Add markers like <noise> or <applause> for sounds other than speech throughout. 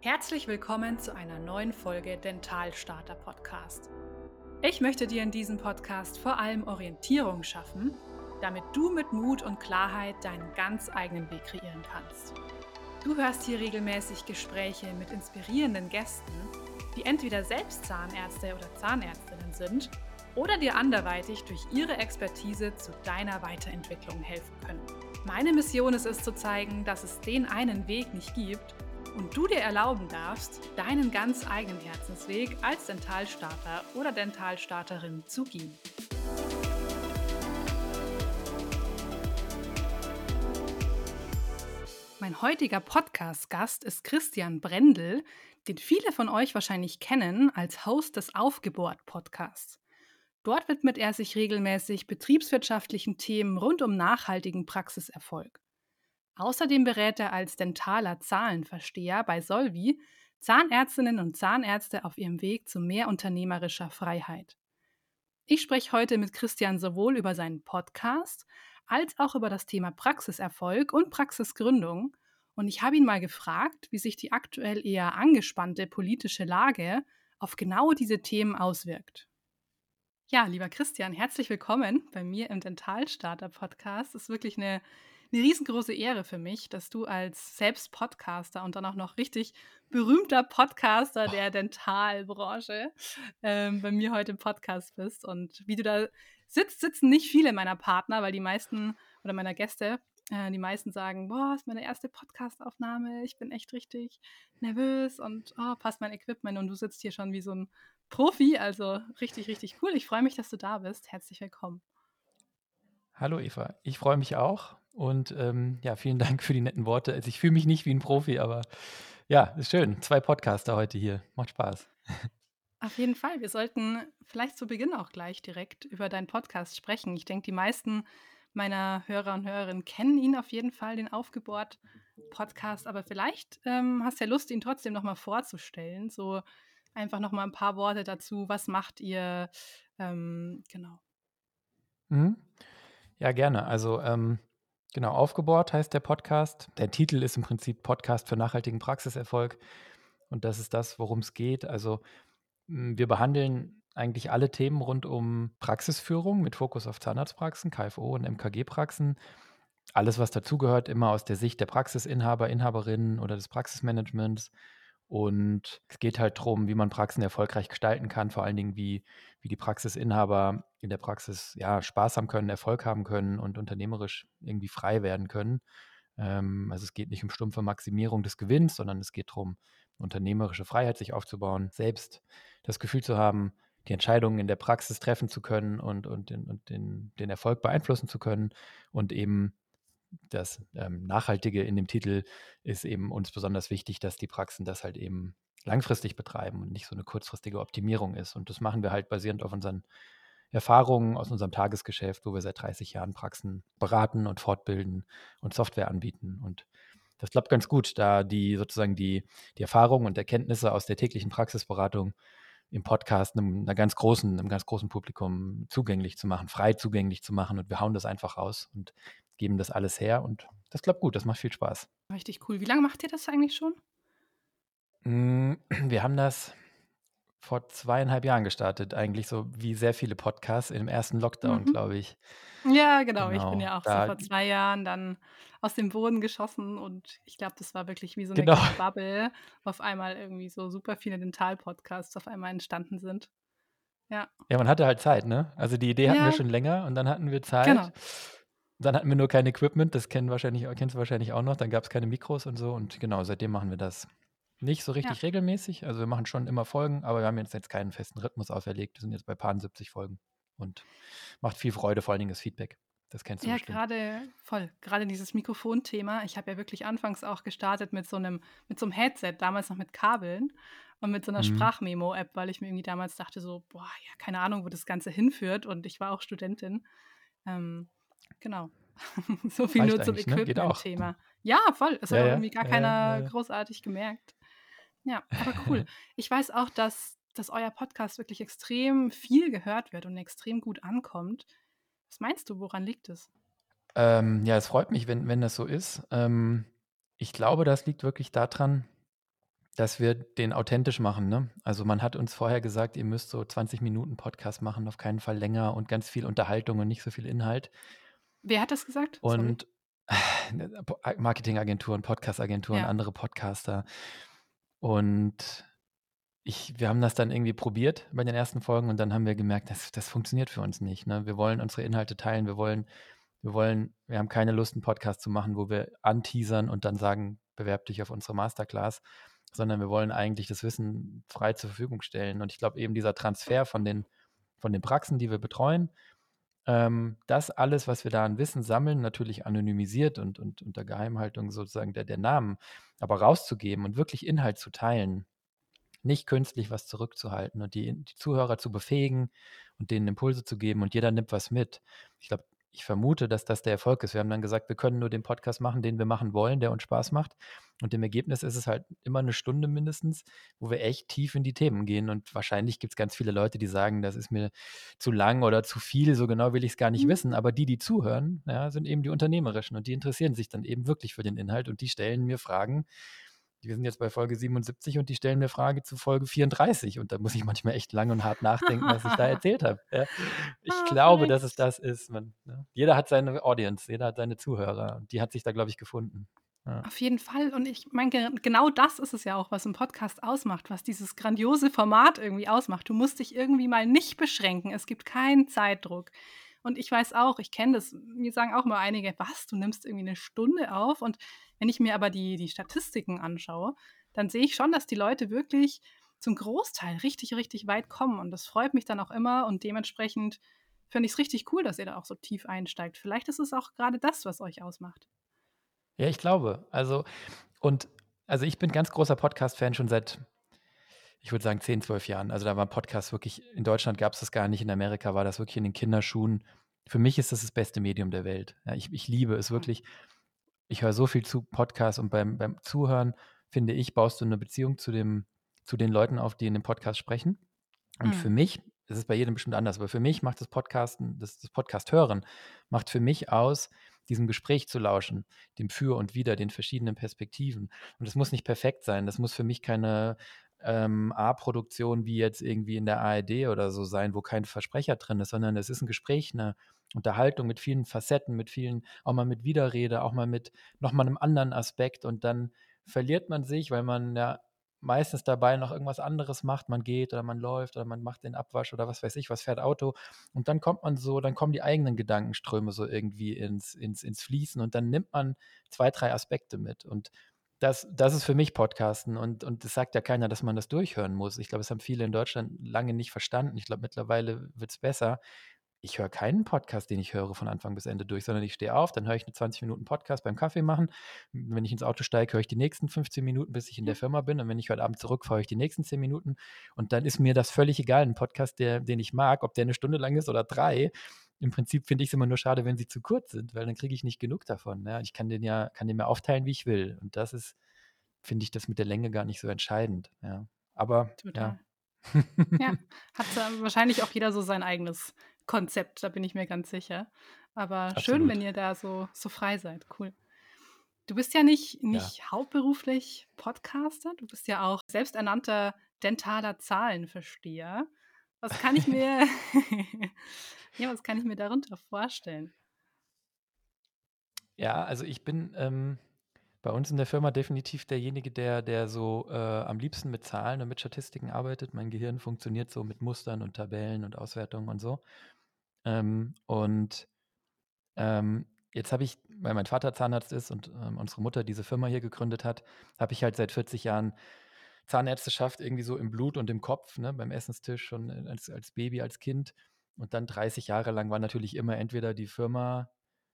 Herzlich willkommen zu einer neuen Folge Dentalstarter Podcast. Ich möchte dir in diesem Podcast vor allem Orientierung schaffen, damit du mit Mut und Klarheit deinen ganz eigenen Weg kreieren kannst. Du hörst hier regelmäßig Gespräche mit inspirierenden Gästen, die entweder selbst Zahnärzte oder Zahnärztinnen sind oder dir anderweitig durch ihre Expertise zu deiner Weiterentwicklung helfen können. Meine Mission ist es zu zeigen, dass es den einen Weg nicht gibt und du dir erlauben darfst, deinen ganz eigenen Herzensweg als Dentalstarter oder Dentalstarterin zu gehen. Mein heutiger Podcast-Gast ist Christian Brendel, den viele von euch wahrscheinlich kennen als Host des Aufgebohrt-Podcasts. Dort widmet er sich regelmäßig betriebswirtschaftlichen Themen rund um nachhaltigen Praxiserfolg. Außerdem berät er als dentaler Zahlenversteher bei Solvi Zahnärztinnen und Zahnärzte auf ihrem Weg zu mehr unternehmerischer Freiheit. Ich spreche heute mit Christian sowohl über seinen Podcast als auch über das Thema Praxiserfolg und Praxisgründung. Und ich habe ihn mal gefragt, wie sich die aktuell eher angespannte politische Lage auf genau diese Themen auswirkt. Ja, lieber Christian, herzlich willkommen bei mir im Dentalstarter Podcast. Es ist wirklich eine eine riesengroße Ehre für mich, dass du als selbst Podcaster und dann auch noch richtig berühmter Podcaster der Dentalbranche ähm, bei mir heute im Podcast bist. Und wie du da sitzt, sitzen nicht viele meiner Partner, weil die meisten oder meiner Gäste, äh, die meisten sagen, boah, ist meine erste Podcastaufnahme, ich bin echt richtig nervös und oh, passt mein Equipment und du sitzt hier schon wie so ein Profi, also richtig, richtig cool. Ich freue mich, dass du da bist. Herzlich willkommen. Hallo Eva, ich freue mich auch und ähm, ja, vielen Dank für die netten Worte. Also ich fühle mich nicht wie ein Profi, aber ja, ist schön. Zwei Podcaster heute hier. Macht Spaß. Auf jeden Fall. Wir sollten vielleicht zu Beginn auch gleich direkt über deinen Podcast sprechen. Ich denke, die meisten meiner Hörer und Hörerinnen kennen ihn auf jeden Fall, den Aufgebohrt-Podcast. Aber vielleicht ähm, hast du ja Lust, ihn trotzdem nochmal vorzustellen. So einfach nochmal ein paar Worte dazu. Was macht ihr? Ähm, genau. Mhm. Ja, gerne. Also ähm, Genau, aufgebohrt heißt der Podcast. Der Titel ist im Prinzip Podcast für nachhaltigen Praxiserfolg. Und das ist das, worum es geht. Also hm, wir behandeln eigentlich alle Themen rund um Praxisführung mit Fokus auf Zahnarztpraxen, KFO und MKG-Praxen. Alles, was dazugehört, immer aus der Sicht der Praxisinhaber, Inhaberinnen oder des Praxismanagements. Und es geht halt darum, wie man Praxen erfolgreich gestalten kann, vor allen Dingen, wie, wie die Praxisinhaber in der Praxis ja, Spaß haben können, Erfolg haben können und unternehmerisch irgendwie frei werden können. Ähm, also es geht nicht um stumpfe Maximierung des Gewinns, sondern es geht darum, unternehmerische Freiheit sich aufzubauen, selbst das Gefühl zu haben, die Entscheidungen in der Praxis treffen zu können und, und, den, und den, den Erfolg beeinflussen zu können und eben das ähm, Nachhaltige in dem Titel ist eben uns besonders wichtig, dass die Praxen das halt eben langfristig betreiben und nicht so eine kurzfristige Optimierung ist. Und das machen wir halt basierend auf unseren Erfahrungen aus unserem Tagesgeschäft, wo wir seit 30 Jahren Praxen beraten und fortbilden und Software anbieten. Und das klappt ganz gut, da die sozusagen die, die Erfahrungen und Erkenntnisse aus der täglichen Praxisberatung im Podcast einem, einer ganz großen, einem ganz großen Publikum zugänglich zu machen, frei zugänglich zu machen. Und wir hauen das einfach raus und geben das alles her und das klappt gut, das macht viel Spaß. Richtig cool. Wie lange macht ihr das eigentlich schon? Mm, <clears throat> wir haben das vor zweieinhalb Jahren gestartet, eigentlich so wie sehr viele Podcasts im ersten Lockdown, mhm. glaube ich. Ja, genau. genau. Ich bin genau, ja auch da, so vor zwei Jahren dann aus dem Boden geschossen und ich glaube, das war wirklich wie so eine genau. Bubble, wo auf einmal irgendwie so super viele Dental-Podcasts auf einmal entstanden sind. Ja. Ja, man hatte halt Zeit, ne? Also die Idee hatten ja. wir schon länger und dann hatten wir Zeit. Genau. Dann hatten wir nur kein Equipment, das kennen wahrscheinlich, kennst du wahrscheinlich auch noch. Dann gab es keine Mikros und so. Und genau, seitdem machen wir das nicht so richtig ja. regelmäßig. Also wir machen schon immer Folgen, aber wir haben jetzt, jetzt keinen festen Rhythmus auferlegt. Wir sind jetzt bei paar 70 Folgen und macht viel Freude, vor allen Dingen das Feedback. Das kennst du Ja, gerade voll. Gerade dieses Mikrofonthema. Ich habe ja wirklich anfangs auch gestartet mit so einem, mit so einem Headset, damals noch mit Kabeln und mit so einer mhm. Sprachmemo-App, weil ich mir irgendwie damals dachte so, boah, ja, keine Ahnung, wo das Ganze hinführt. Und ich war auch Studentin. Ähm, Genau. <laughs> so viel Reicht nur zum ne? Equipment-Thema. Ja, voll. Es ja, hat ja. irgendwie gar ja, keiner großartig gemerkt. Ja, aber <laughs> cool. ich weiß auch, dass, dass euer Podcast wirklich extrem viel gehört wird und extrem gut ankommt. Was meinst du, woran liegt es? Ähm, ja, es freut mich, wenn, wenn das so ist. Ähm, ich glaube, das liegt wirklich daran, dass wir den authentisch machen. Ne? Also man hat uns vorher gesagt, ihr müsst so 20 Minuten Podcast machen, auf keinen Fall länger und ganz viel Unterhaltung und nicht so viel Inhalt. Wer hat das gesagt? Und <sighs> Marketingagenturen, Podcastagenturen, ja. andere Podcaster. Und ich, wir haben das dann irgendwie probiert bei den ersten Folgen und dann haben wir gemerkt, das, das funktioniert für uns nicht. Ne? Wir wollen unsere Inhalte teilen, wir wollen, wir wollen, wir haben keine Lust, einen Podcast zu machen, wo wir anteasern und dann sagen, bewerb dich auf unsere Masterclass, sondern wir wollen eigentlich das Wissen frei zur Verfügung stellen. Und ich glaube eben dieser Transfer von den, von den Praxen, die wir betreuen, ähm, das alles, was wir da an Wissen sammeln, natürlich anonymisiert und, und unter Geheimhaltung sozusagen der, der Namen, aber rauszugeben und wirklich Inhalt zu teilen, nicht künstlich was zurückzuhalten und die, die Zuhörer zu befähigen und denen Impulse zu geben und jeder nimmt was mit. Ich glaube, ich vermute, dass das der Erfolg ist. Wir haben dann gesagt, wir können nur den Podcast machen, den wir machen wollen, der uns Spaß macht. Und im Ergebnis ist es halt immer eine Stunde mindestens, wo wir echt tief in die Themen gehen. Und wahrscheinlich gibt es ganz viele Leute, die sagen, das ist mir zu lang oder zu viel, so genau will ich es gar nicht mhm. wissen. Aber die, die zuhören, ja, sind eben die Unternehmerischen und die interessieren sich dann eben wirklich für den Inhalt und die stellen mir Fragen, wir sind jetzt bei Folge 77 und die stellen mir Frage zu Folge 34 und da muss ich manchmal echt lang und hart nachdenken, was ich da <laughs> erzählt habe. Ja. Ich ah, glaube, dass es das ist. Man, ne? Jeder hat seine Audience, jeder hat seine Zuhörer und die hat sich da, glaube ich, gefunden. Ja. Auf jeden Fall. Und ich meine, genau das ist es ja auch, was ein Podcast ausmacht, was dieses grandiose Format irgendwie ausmacht. Du musst dich irgendwie mal nicht beschränken. Es gibt keinen Zeitdruck. Und ich weiß auch, ich kenne das, mir sagen auch mal einige, was, du nimmst irgendwie eine Stunde auf und wenn ich mir aber die, die Statistiken anschaue, dann sehe ich schon, dass die Leute wirklich zum Großteil richtig, richtig weit kommen. Und das freut mich dann auch immer. Und dementsprechend finde ich es richtig cool, dass ihr da auch so tief einsteigt. Vielleicht ist es auch gerade das, was euch ausmacht. Ja, ich glaube. Also, und also ich bin ganz großer Podcast-Fan schon seit, ich würde sagen, 10, 12 Jahren. Also da war Podcast wirklich, in Deutschland gab es das gar nicht, in Amerika war das wirklich in den Kinderschuhen. Für mich ist das das beste Medium der Welt. Ja, ich, ich liebe es wirklich ich höre so viel zu Podcasts und beim, beim Zuhören, finde ich, baust du eine Beziehung zu, dem, zu den Leuten auf, die in dem Podcast sprechen. Und mhm. für mich, es ist bei jedem bestimmt anders, aber für mich macht das Podcasten, das, das Podcast hören, macht für mich aus, diesem Gespräch zu lauschen, dem Für und Wider, den verschiedenen Perspektiven. Und das muss nicht perfekt sein. Das muss für mich keine ähm, A-Produktion wie jetzt irgendwie in der ARD oder so sein, wo kein Versprecher drin ist, sondern es ist ein Gespräch, eine Unterhaltung mit vielen Facetten, mit vielen, auch mal mit Widerrede, auch mal mit nochmal einem anderen Aspekt und dann verliert man sich, weil man ja meistens dabei noch irgendwas anderes macht. Man geht oder man läuft oder man macht den Abwasch oder was weiß ich, was fährt Auto. Und dann kommt man so, dann kommen die eigenen Gedankenströme so irgendwie ins, ins, ins Fließen und dann nimmt man zwei, drei Aspekte mit. Und das, das ist für mich Podcasten und, und das sagt ja keiner, dass man das durchhören muss. Ich glaube, es haben viele in Deutschland lange nicht verstanden. Ich glaube, mittlerweile wird es besser. Ich höre keinen Podcast, den ich höre von Anfang bis Ende durch, sondern ich stehe auf, dann höre ich eine 20 Minuten Podcast beim Kaffee machen. Wenn ich ins Auto steige, höre ich die nächsten 15 Minuten, bis ich in der Firma bin. Und wenn ich heute Abend zurückfahre, höre ich die nächsten 10 Minuten. Und dann ist mir das völlig egal. Ein Podcast, der, den ich mag, ob der eine Stunde lang ist oder drei, im Prinzip finde ich es immer nur schade, wenn sie zu kurz sind, weil dann kriege ich nicht genug davon. Ja? Ich kann den ja, kann den mir aufteilen, wie ich will. Und das ist, finde ich, das mit der Länge gar nicht so entscheidend. Ja. Aber Total. ja. <laughs> ja, hat wahrscheinlich auch jeder so sein eigenes Konzept, da bin ich mir ganz sicher. Aber Absolut. schön, wenn ihr da so, so frei seid. Cool. Du bist ja nicht, nicht ja. hauptberuflich Podcaster, du bist ja auch selbsternannter dentaler Zahlenversteher. Was kann ich mir, <laughs> <laughs> ja, was kann ich mir darunter vorstellen? Ja, also ich bin ähm, bei uns in der Firma definitiv derjenige, der, der so äh, am liebsten mit Zahlen und mit Statistiken arbeitet. Mein Gehirn funktioniert so mit Mustern und Tabellen und Auswertungen und so. Ähm, und ähm, jetzt habe ich, weil mein Vater Zahnarzt ist und ähm, unsere Mutter diese Firma hier gegründet hat, habe ich halt seit 40 Jahren Zahnärzteschaft irgendwie so im Blut und im Kopf, ne, beim Essenstisch schon als, als Baby, als Kind. Und dann 30 Jahre lang war natürlich immer entweder die Firma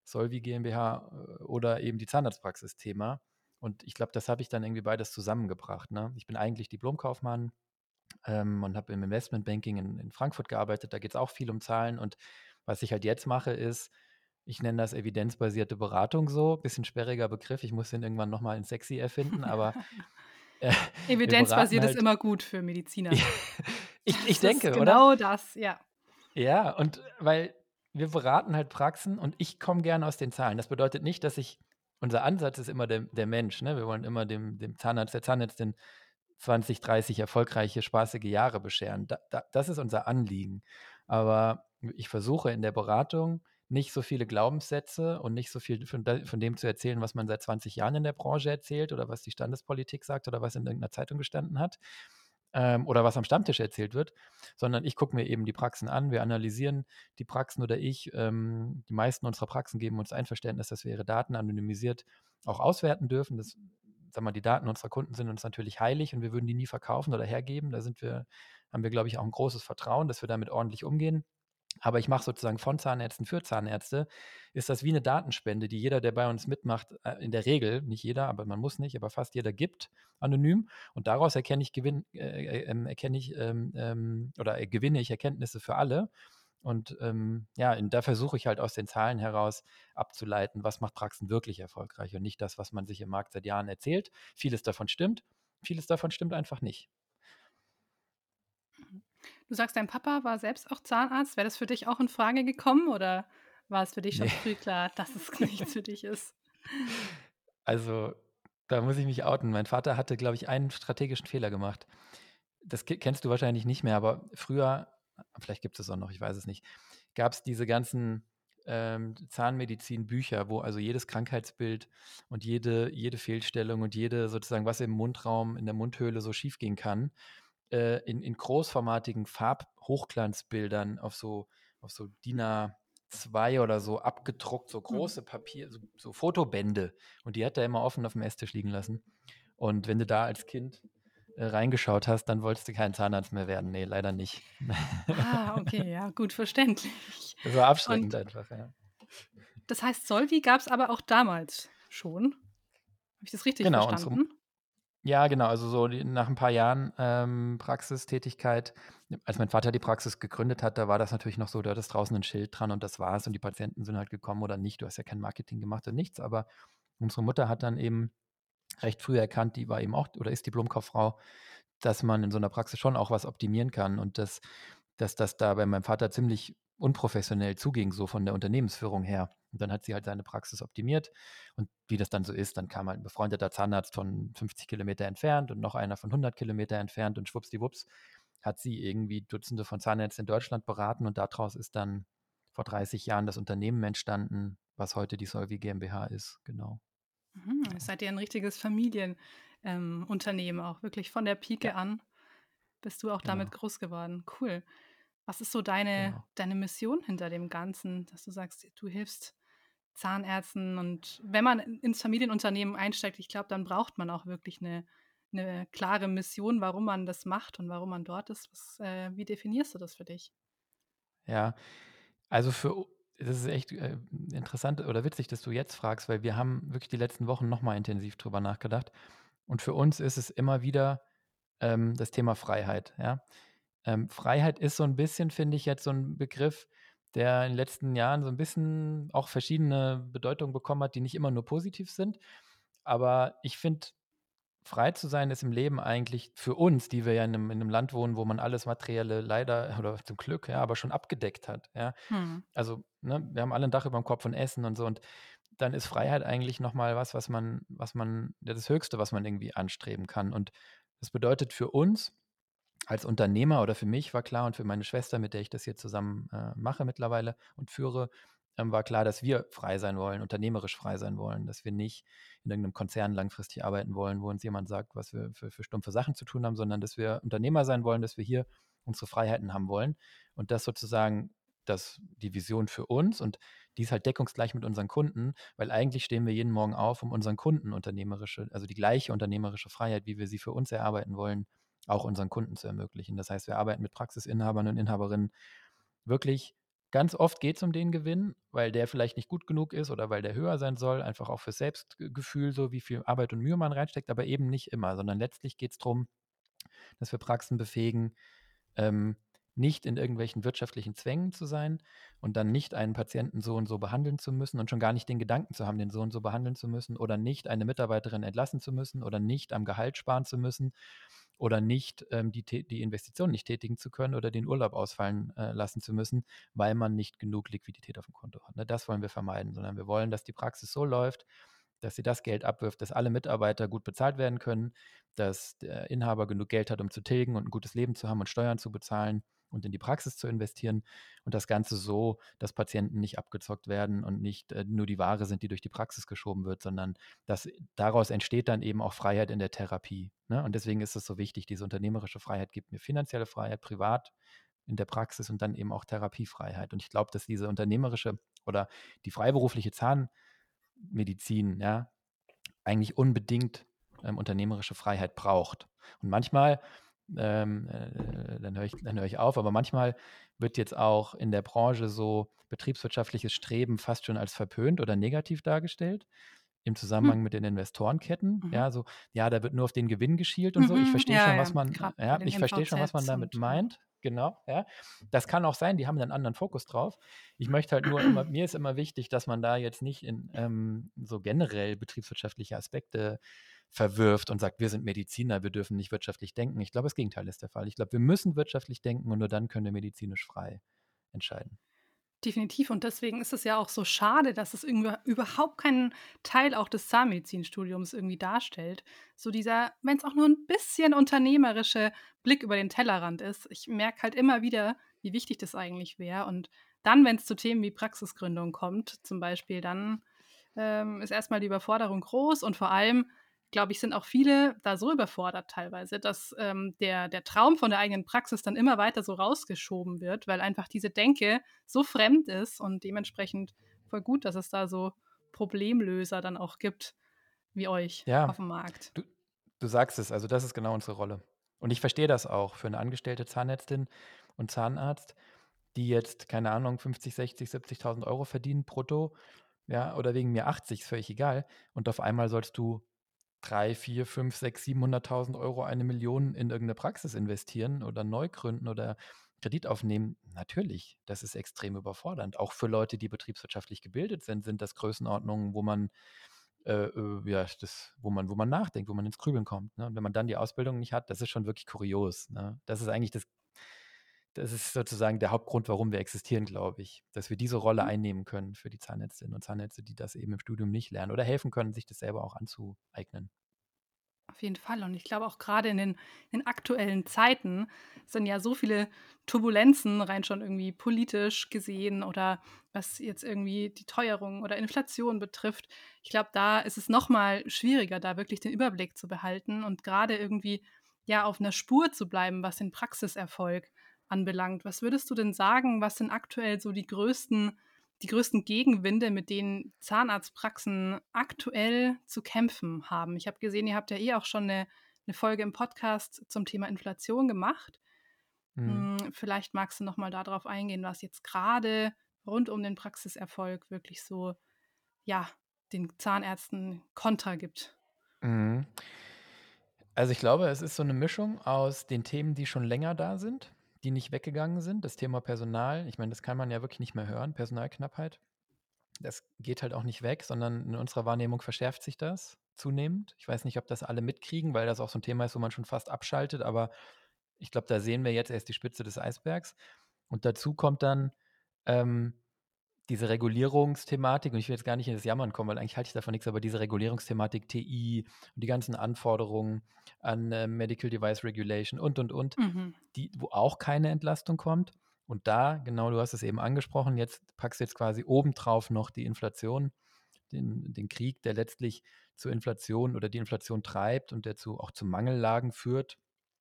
Solvi GmbH äh, oder eben die Zahnarztpraxis Thema. Und ich glaube, das habe ich dann irgendwie beides zusammengebracht. Ne? Ich bin eigentlich Diplomkaufmann ähm, und habe im Investmentbanking in, in Frankfurt gearbeitet. Da geht es auch viel um Zahlen. Und was ich halt jetzt mache, ist, ich nenne das evidenzbasierte Beratung so. Bisschen sperriger Begriff. Ich muss den irgendwann nochmal in sexy erfinden, aber. <laughs> Äh, Evidenzbasiert halt, ist immer gut für Mediziner. <laughs> ich, ich denke, genau oder? Genau das, ja. Ja, und weil wir beraten halt Praxen und ich komme gerne aus den Zahlen. Das bedeutet nicht, dass ich, unser Ansatz ist immer der, der Mensch. Ne? Wir wollen immer dem, dem Zahnarzt, der Zahnärztin 20, 30 erfolgreiche, spaßige Jahre bescheren. Da, da, das ist unser Anliegen. Aber ich versuche in der Beratung nicht so viele Glaubenssätze und nicht so viel von, von, dem zu erzählen, was man seit 20 Jahren in der Branche erzählt oder was die Standespolitik sagt oder was in irgendeiner Zeitung gestanden hat ähm, oder was am Stammtisch erzählt wird, sondern ich gucke mir eben die Praxen an, wir analysieren die Praxen oder ich, ähm, die meisten unserer Praxen geben uns Einverständnis, dass wir ihre Daten anonymisiert auch auswerten dürfen. Das, sag mal, die Daten unserer Kunden sind uns natürlich heilig und wir würden die nie verkaufen oder hergeben. Da sind wir, haben wir, glaube ich, auch ein großes Vertrauen, dass wir damit ordentlich umgehen. Aber ich mache sozusagen von Zahnärzten für Zahnärzte, ist das wie eine Datenspende, die jeder, der bei uns mitmacht, äh, in der Regel, nicht jeder, aber man muss nicht, aber fast jeder gibt, anonym. Und daraus erkenne ich, Gewinn, äh, äh, erkenne ich ähm, ähm, oder äh, gewinne ich Erkenntnisse für alle. Und ähm, ja, da versuche ich halt aus den Zahlen heraus abzuleiten, was macht Praxen wirklich erfolgreich und nicht das, was man sich im Markt seit Jahren erzählt. Vieles davon stimmt, vieles davon stimmt einfach nicht. Du sagst, dein Papa war selbst auch Zahnarzt. Wäre das für dich auch in Frage gekommen oder war es für dich schon nee. früh klar, dass es <laughs> nichts für dich ist? Also, da muss ich mich outen. Mein Vater hatte, glaube ich, einen strategischen Fehler gemacht. Das kennst du wahrscheinlich nicht mehr, aber früher, vielleicht gibt es es auch noch, ich weiß es nicht, gab es diese ganzen ähm, Zahnmedizin-Bücher, wo also jedes Krankheitsbild und jede, jede Fehlstellung und jede sozusagen, was im Mundraum, in der Mundhöhle so schief gehen kann, äh, in, in großformatigen Farbhochglanzbildern auf so, auf so DIN A2 oder so abgedruckt, so mhm. große Papier, so, so Fotobände. Und die hat er immer offen auf dem Esstisch liegen lassen. Und wenn du da als Kind äh, reingeschaut hast, dann wolltest du kein Zahnarzt mehr werden. Nee, leider nicht. Ah, okay, ja, gut verständlich. Das war abschreckend Und einfach, ja. Das heißt, Solvi gab es aber auch damals schon. Habe ich das richtig genau, verstanden? Ja, genau. Also so nach ein paar Jahren ähm, Praxistätigkeit, als mein Vater die Praxis gegründet hat, da war das natürlich noch so, da ist draußen ein Schild dran und das war's und die Patienten sind halt gekommen oder nicht. Du hast ja kein Marketing gemacht und nichts, aber unsere Mutter hat dann eben recht früh erkannt, die war eben auch oder ist Diplomkauffrau, dass man in so einer Praxis schon auch was optimieren kann und dass, dass das da bei meinem Vater ziemlich unprofessionell zuging, so von der Unternehmensführung her. Und dann hat sie halt seine Praxis optimiert. Und wie das dann so ist, dann kam halt ein befreundeter Zahnarzt von 50 Kilometer entfernt und noch einer von 100 Kilometer entfernt und schwuppsdiwupps hat sie irgendwie Dutzende von Zahnärzten in Deutschland beraten und daraus ist dann vor 30 Jahren das Unternehmen entstanden, was heute die Solvi GmbH ist, genau. Mhm, genau. seid ihr ein richtiges Familienunternehmen ähm, auch, wirklich von der Pike ja. an bist du auch genau. damit groß geworden. Cool. Was ist so deine, genau. deine Mission hinter dem Ganzen, dass du sagst, du hilfst Zahnärzten und wenn man ins Familienunternehmen einsteigt, ich glaube, dann braucht man auch wirklich eine, eine klare Mission, warum man das macht und warum man dort ist. Was, äh, wie definierst du das für dich? Ja, also für das ist echt äh, interessant oder witzig, dass du jetzt fragst, weil wir haben wirklich die letzten Wochen nochmal intensiv drüber nachgedacht. Und für uns ist es immer wieder ähm, das Thema Freiheit. Ja? Ähm, Freiheit ist so ein bisschen, finde ich, jetzt so ein Begriff, der in den letzten Jahren so ein bisschen auch verschiedene Bedeutungen bekommen hat, die nicht immer nur positiv sind. Aber ich finde, frei zu sein ist im Leben eigentlich für uns, die wir ja in einem, in einem, Land wohnen, wo man alles Materielle leider oder zum Glück, ja, aber schon abgedeckt hat. Ja. Hm. Also, ne, wir haben alle ein Dach über dem Kopf und Essen und so. Und dann ist Freiheit eigentlich nochmal was, was man, was man, das Höchste, was man irgendwie anstreben kann. Und das bedeutet für uns, als Unternehmer oder für mich war klar und für meine Schwester, mit der ich das hier zusammen äh, mache mittlerweile und führe, ähm, war klar, dass wir frei sein wollen, unternehmerisch frei sein wollen, dass wir nicht in irgendeinem Konzern langfristig arbeiten wollen, wo uns jemand sagt, was wir für, für stumpfe Sachen zu tun haben, sondern dass wir Unternehmer sein wollen, dass wir hier unsere Freiheiten haben wollen. Und das sozusagen das, die Vision für uns und die ist halt deckungsgleich mit unseren Kunden, weil eigentlich stehen wir jeden Morgen auf, um unseren Kunden unternehmerische, also die gleiche unternehmerische Freiheit, wie wir sie für uns erarbeiten wollen, auch unseren Kunden zu ermöglichen. Das heißt, wir arbeiten mit Praxisinhabern und Inhaberinnen wirklich Ganz oft geht es um den Gewinn, weil der vielleicht nicht gut genug ist oder weil der höher sein soll, einfach auch fürs Selbstgefühl, so wie viel Arbeit und Mühe man reinsteckt, aber eben nicht immer, sondern letztlich geht es darum, dass wir Praxen befähigen, ähm, nicht in irgendwelchen wirtschaftlichen Zwängen zu sein und dann nicht einen Patienten so und so behandeln zu müssen und schon gar nicht den Gedanken zu haben, den so und so behandeln zu müssen oder nicht eine Mitarbeiterin entlassen zu müssen oder nicht am Gehalt sparen zu müssen oder nicht ähm, die, die Investition nicht tätigen zu können oder den Urlaub ausfallen äh, lassen zu müssen, weil man nicht genug Liquidität auf dem Konto hat. Ne? Das wollen wir vermeiden, sondern wir wollen, dass die Praxis so läuft, dass sie das Geld abwirft, dass alle Mitarbeiter gut bezahlt werden können, dass der Inhaber genug Geld hat, um zu tilgen und ein gutes Leben zu haben und Steuern zu bezahlen und in die Praxis zu investieren und das Ganze so, dass Patienten nicht abgezockt werden und nicht äh, nur die Ware sind, die durch die Praxis geschoben wird, sondern dass daraus entsteht dann eben auch Freiheit in der Therapie. Ne? Und deswegen ist es so wichtig, diese unternehmerische Freiheit gibt mir finanzielle Freiheit, privat in der Praxis und dann eben auch Therapiefreiheit. Und ich glaube, dass diese unternehmerische oder die freiberufliche Zahnmedizin ja eigentlich unbedingt ähm, unternehmerische Freiheit braucht. Und manchmal, ähm, äh, dann höre ich, hör ich auf, aber manchmal wird jetzt auch in der Branche so betriebswirtschaftliches Streben fast schon als verpönt oder negativ dargestellt im Zusammenhang hm. mit den Investorenketten. Mhm. Ja, so, ja, da wird nur auf den Gewinn geschielt und mhm. so. Ich verstehe ja, schon, was man, ja, ich verstehe schon, was man damit meint. Genau, ja. Das kann auch sein, die haben einen anderen Fokus drauf. Ich möchte halt nur immer, mir ist immer wichtig, dass man da jetzt nicht in ähm, so generell betriebswirtschaftliche Aspekte verwirft und sagt, wir sind Mediziner, wir dürfen nicht wirtschaftlich denken. Ich glaube, das Gegenteil ist der Fall. Ich glaube, wir müssen wirtschaftlich denken und nur dann können wir medizinisch frei entscheiden. Definitiv. Und deswegen ist es ja auch so schade, dass es überhaupt keinen Teil auch des Zahnmedizinstudiums irgendwie darstellt. So dieser, wenn es auch nur ein bisschen unternehmerische Blick über den Tellerrand ist. Ich merke halt immer wieder, wie wichtig das eigentlich wäre. Und dann, wenn es zu Themen wie Praxisgründung kommt, zum Beispiel, dann ähm, ist erstmal die Überforderung groß und vor allem glaube ich, sind auch viele da so überfordert teilweise, dass ähm, der, der Traum von der eigenen Praxis dann immer weiter so rausgeschoben wird, weil einfach diese Denke so fremd ist und dementsprechend voll gut, dass es da so Problemlöser dann auch gibt wie euch ja, auf dem Markt. Du, du sagst es, also das ist genau unsere Rolle. Und ich verstehe das auch für eine angestellte Zahnärztin und Zahnarzt, die jetzt, keine Ahnung, 50, 60, 70.000 Euro verdienen brutto, ja, oder wegen mir 80, ist völlig egal. Und auf einmal sollst du 3, 4, 5, 6, 700.000 Euro, eine Million in irgendeine Praxis investieren oder neu gründen oder Kredit aufnehmen, natürlich, das ist extrem überfordernd. Auch für Leute, die betriebswirtschaftlich gebildet sind, sind das Größenordnungen, wo man äh, äh, ja, das, wo man, wo man nachdenkt, wo man ins Grübeln kommt. Ne? Und wenn man dann die Ausbildung nicht hat, das ist schon wirklich kurios. Ne? Das ist eigentlich das, das ist sozusagen der Hauptgrund, warum wir existieren, glaube ich. Dass wir diese Rolle mhm. einnehmen können für die Zahnärztinnen und Zahnärzte, die das eben im Studium nicht lernen oder helfen können, sich das selber auch anzueignen. Auf jeden Fall. Und ich glaube auch gerade in den, in aktuellen Zeiten sind ja so viele Turbulenzen, rein schon irgendwie politisch gesehen oder was jetzt irgendwie die Teuerung oder Inflation betrifft. Ich glaube, da ist es nochmal schwieriger, da wirklich den Überblick zu behalten und gerade irgendwie ja auf einer Spur zu bleiben, was den Praxiserfolg anbelangt. Was würdest du denn sagen, was sind aktuell so die größten, die größten Gegenwinde, mit denen Zahnarztpraxen aktuell zu kämpfen haben? Ich habe gesehen, ihr habt ja eh auch schon eine, eine Folge im Podcast zum Thema Inflation gemacht. Mhm. Hm, vielleicht magst du noch mal darauf eingehen, was jetzt gerade rund um den Praxiserfolg wirklich so, ja, den Zahnärzten Kontra gibt. Mhm. Also ich glaube, es ist so eine Mischung aus den Themen, die schon länger da sind die nicht weggegangen sind. Das Thema Personal, ich meine, das kann man ja wirklich nicht mehr hören, Personalknappheit. Das geht halt auch nicht weg, sondern in unserer Wahrnehmung verschärft sich das zunehmend. Ich weiß nicht, ob das alle mitkriegen, weil das auch so ein Thema ist, wo man schon fast abschaltet, aber ich glaube, da sehen wir jetzt erst die Spitze des Eisbergs. Und dazu kommt dann ähm, diese Regulierungsthematik, und ich will jetzt gar nicht in das Jammern kommen, weil eigentlich halte ich davon nichts, aber diese Regulierungsthematik TI und die ganzen Anforderungen an äh, Medical Device Regulation und, und, und, mhm. die, wo auch keine Entlastung kommt. Und da, genau, du hast es eben angesprochen, jetzt packst du jetzt quasi obendrauf noch die Inflation, den, den Krieg, der letztlich zur Inflation oder die Inflation treibt und der zu, auch zu Mangellagen führt,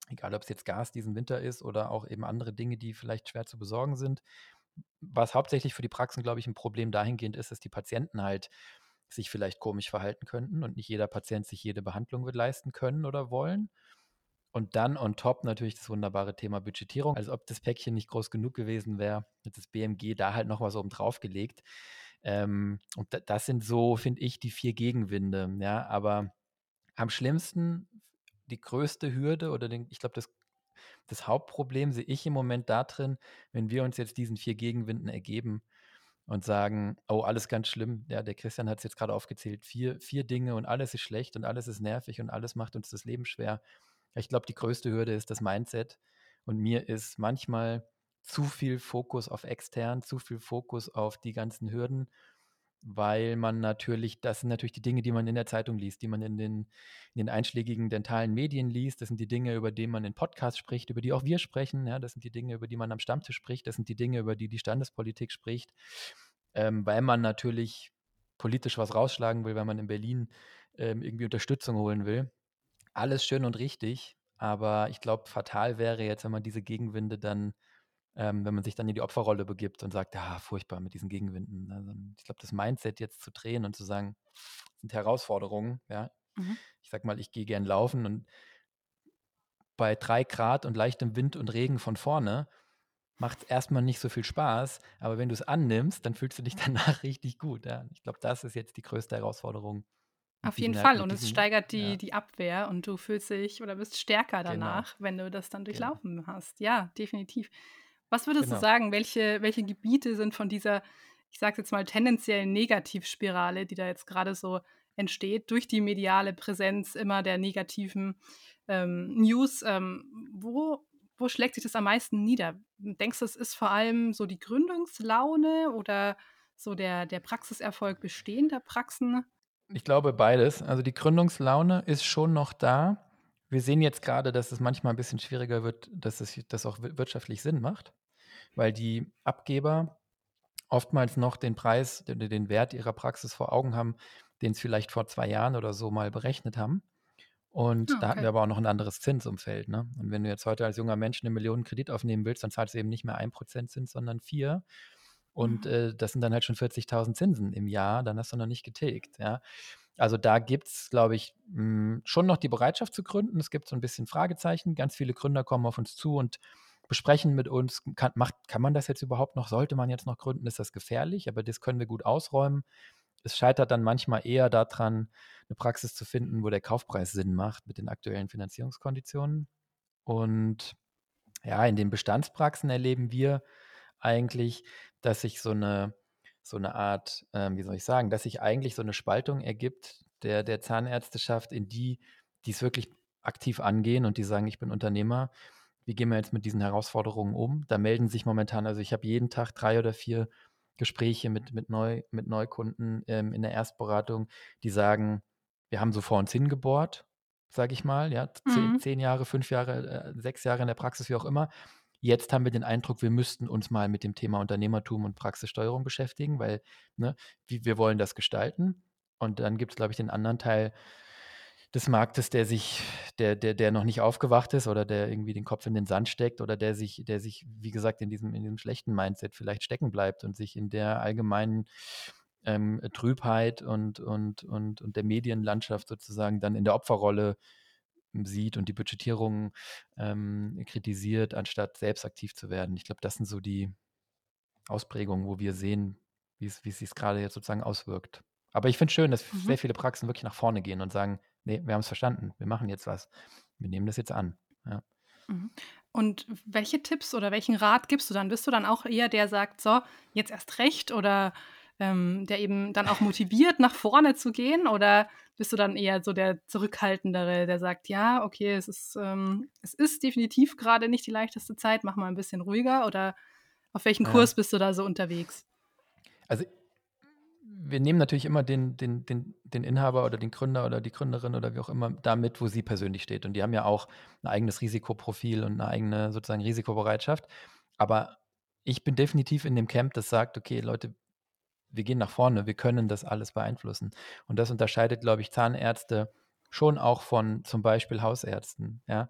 egal ob es jetzt Gas diesen Winter ist oder auch eben andere Dinge, die vielleicht schwer zu besorgen sind was hauptsächlich für die Praxen, glaube ich, ein Problem dahingehend ist, dass die Patienten halt sich vielleicht komisch verhalten könnten und nicht jeder Patient sich jede Behandlung wird leisten können oder wollen. Und dann on top natürlich das wunderbare Thema Budgetierung. Also ob das Päckchen nicht groß genug gewesen wäre, hat das BMG da halt noch was oben drauf gelegt. Ähm, und das sind so, finde ich, die vier Gegenwinde. Ja, aber am schlimmsten, die größte Hürde oder den, ich glaube, das das Hauptproblem sehe ich im Moment darin, wenn wir uns jetzt diesen vier Gegenwinden ergeben und sagen, oh, alles ganz schlimm. Ja, der Christian hat es jetzt gerade aufgezählt. Vier, vier Dinge und alles ist schlecht und alles ist nervig und alles macht uns das Leben schwer. Ich glaube, die größte Hürde ist das Mindset. Und mir ist manchmal zu viel Fokus auf extern, zu viel Fokus auf die ganzen Hürden weil man natürlich, das sind natürlich die Dinge, die man in der Zeitung liest, die man in den, in den einschlägigen dentalen Medien liest. Das sind die Dinge, über die man in Podcasts spricht, über die auch wir sprechen. Ja, das sind die Dinge, über die man am Stammtisch spricht. Das sind die Dinge, über die die Standespolitik spricht, ähm, weil man natürlich politisch was rausschlagen will, weil man in Berlin ähm, irgendwie Unterstützung holen will. Alles schön und richtig, aber ich glaube, fatal wäre jetzt, wenn man diese Gegenwinde dann ähm, wenn man sich dann in die Opferrolle begibt und sagt, ja, furchtbar mit diesen Gegenwinden. Also, ich glaube, das Mindset jetzt zu drehen und zu sagen, das sind Herausforderungen, ja. Mhm. Ich sag mal, ich gehe gern laufen und bei drei Grad und leichtem Wind und Regen von vorne macht es erstmal nicht so viel Spaß, aber wenn du es annimmst, dann fühlst du dich <laughs> danach richtig gut. Ja. Ich glaube, das ist jetzt die größte Herausforderung. Auf jeden Fall. Und es steigert die, ja. die Abwehr und du fühlst dich oder bist stärker genau. danach, genau. wenn du das dann genau. durchlaufen genau. hast. Ja, definitiv. Was würdest genau. du sagen, welche, welche Gebiete sind von dieser, ich sage jetzt mal, tendenziellen Negativspirale, die da jetzt gerade so entsteht, durch die mediale Präsenz immer der negativen ähm, News, ähm, wo, wo schlägt sich das am meisten nieder? Denkst du, es ist vor allem so die Gründungslaune oder so der, der Praxiserfolg bestehender Praxen? Ich glaube beides. Also die Gründungslaune ist schon noch da. Wir sehen jetzt gerade, dass es manchmal ein bisschen schwieriger wird, dass es das auch wirtschaftlich Sinn macht weil die Abgeber oftmals noch den Preis, den, den Wert ihrer Praxis vor Augen haben, den es vielleicht vor zwei Jahren oder so mal berechnet haben. Und okay. Ah, da hatten wir aber auch noch ein anderes Zinsumfeld. Ne? Und wenn du jetzt heute als junger Mensch eine Million Kredit aufnehmen willst, dann zahlst du eben nicht mehr 1% Zins, sondern 4. Und mhm. äh, das sind dann halt schon 40.000 Zinsen im Jahr, dann hast du noch nicht getilgt. Ja? Also da gibt es, glaube ich, mh, hm, schon noch die Bereitschaft zu gründen. Es gibt so ein bisschen Fragezeichen. Ganz viele Gründer kommen auf uns zu und besprechen mit uns, kann, macht, kann man das jetzt überhaupt noch, sollte man jetzt noch gründen, ist das gefährlich, aber das können wir gut ausräumen. Es scheitert dann manchmal eher daran, eine Praxis zu finden, wo der Kaufpreis Sinn macht mit den aktuellen Finanzierungskonditionen. Und ja, in den Bestandspraxen erleben wir eigentlich, dass sich so eine, so eine Art, äh, wie soll ich sagen, dass sich eigentlich so eine Spaltung ergibt der, der Zahnärzteschaft in die, die es wirklich aktiv angehen und die sagen, ich bin Unternehmer wie gehen wir jetzt mit diesen Herausforderungen um? Da melden sich momentan, also ich habe jeden Tag drei oder vier Gespräche mit, mit, Neu, mit Neukunden ähm, in der Erstberatung, die sagen, wir haben so vor uns hingebohrt, sage ich mal, ja, zehn, mhm. zehn, Jahre, fünf Jahre, äh, sechs Jahre in der Praxis, wie auch immer. Jetzt haben wir den Eindruck, wir müssten uns mal mit dem Thema Unternehmertum und Praxissteuerung beschäftigen, weil ne, wie, wir wollen das gestalten. Und dann gibt es, glaube ich, den anderen Teil, des Marktes, der sich, der, der, der noch nicht aufgewacht ist oder der irgendwie den Kopf in den Sand steckt oder der sich, der sich, wie gesagt, in diesem, in diesem schlechten Mindset vielleicht stecken bleibt und sich in der allgemeinen ähm, Trübheit und, und, und, und der Medienlandschaft sozusagen dann in der Opferrolle sieht und die Budgetierung ähm, kritisiert, anstatt selbst aktiv zu werden. Ich glaube, das sind so die Ausprägungen, wo wir sehen, wie es, es sich gerade jetzt sozusagen auswirkt. Aber ich finde schön, dass mhm. sehr viele Praxen wirklich nach vorne gehen und sagen, nee, wir haben es verstanden, wir machen jetzt was. Wir nehmen das jetzt an. Ja. Mhm. Und welche Tipps oder welchen Rat gibst du dann? Bist du dann auch eher der sagt, so, jetzt erst recht oder ähm, der eben dann auch motiviert, nach vorne zu gehen? Oder bist du dann eher so der Zurückhaltendere, der sagt, ja, okay, es ist, ähm, es ist definitiv gerade nicht die leichteste Zeit, mach mal ein bisschen ruhiger? Oder auf welchem ja. Kurs bist du da so unterwegs? Also wir nehmen natürlich immer den, den, den, den Inhaber oder den Gründer oder die Gründerin oder wie auch immer damit, wo sie persönlich steht. Und die haben ja auch ein eigenes Risikoprofil und eine eigene sozusagen Risikobereitschaft. Aber ich bin definitiv in dem Camp, das sagt, okay, Leute, wir gehen nach vorne, wir können das alles beeinflussen. Und das unterscheidet, glaube ich, Zahnärzte schon auch von zum Beispiel Hausärzten. Ja?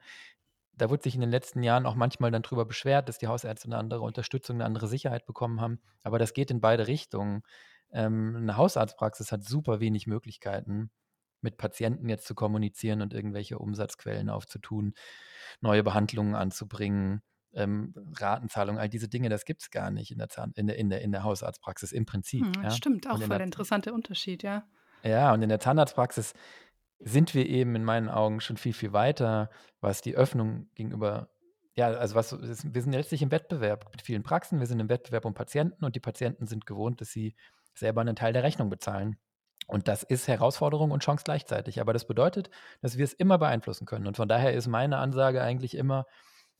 Da wurde sich in den letzten Jahren auch manchmal dann darüber beschwert, dass die Hausärzte eine andere Unterstützung, eine andere Sicherheit bekommen haben. Aber das geht in beide Richtungen. Ähm, eine Hausarztpraxis hat super wenig Möglichkeiten, mit Patienten jetzt zu kommunizieren und irgendwelche Umsatzquellen aufzutun, neue Behandlungen anzubringen, ähm, Ratenzahlung, all diese Dinge, das gibt es gar nicht in der, Zahn, in, der, in, der, in der Hausarztpraxis im Prinzip. Hm, ja. Stimmt, auch voll der interessante Unterschied, ja. Ja, und in der Zahnarztpraxis sind wir eben in meinen Augen schon viel, viel weiter, was die Öffnung gegenüber, ja, also was, wir sind letztlich im Wettbewerb mit vielen Praxen, wir sind im Wettbewerb um Patienten und die Patienten sind gewohnt, dass sie selber einen Teil der Rechnung bezahlen. Und das ist Herausforderung und Chance gleichzeitig. Aber das bedeutet, dass wir es immer beeinflussen können. Und von daher ist meine Ansage eigentlich immer,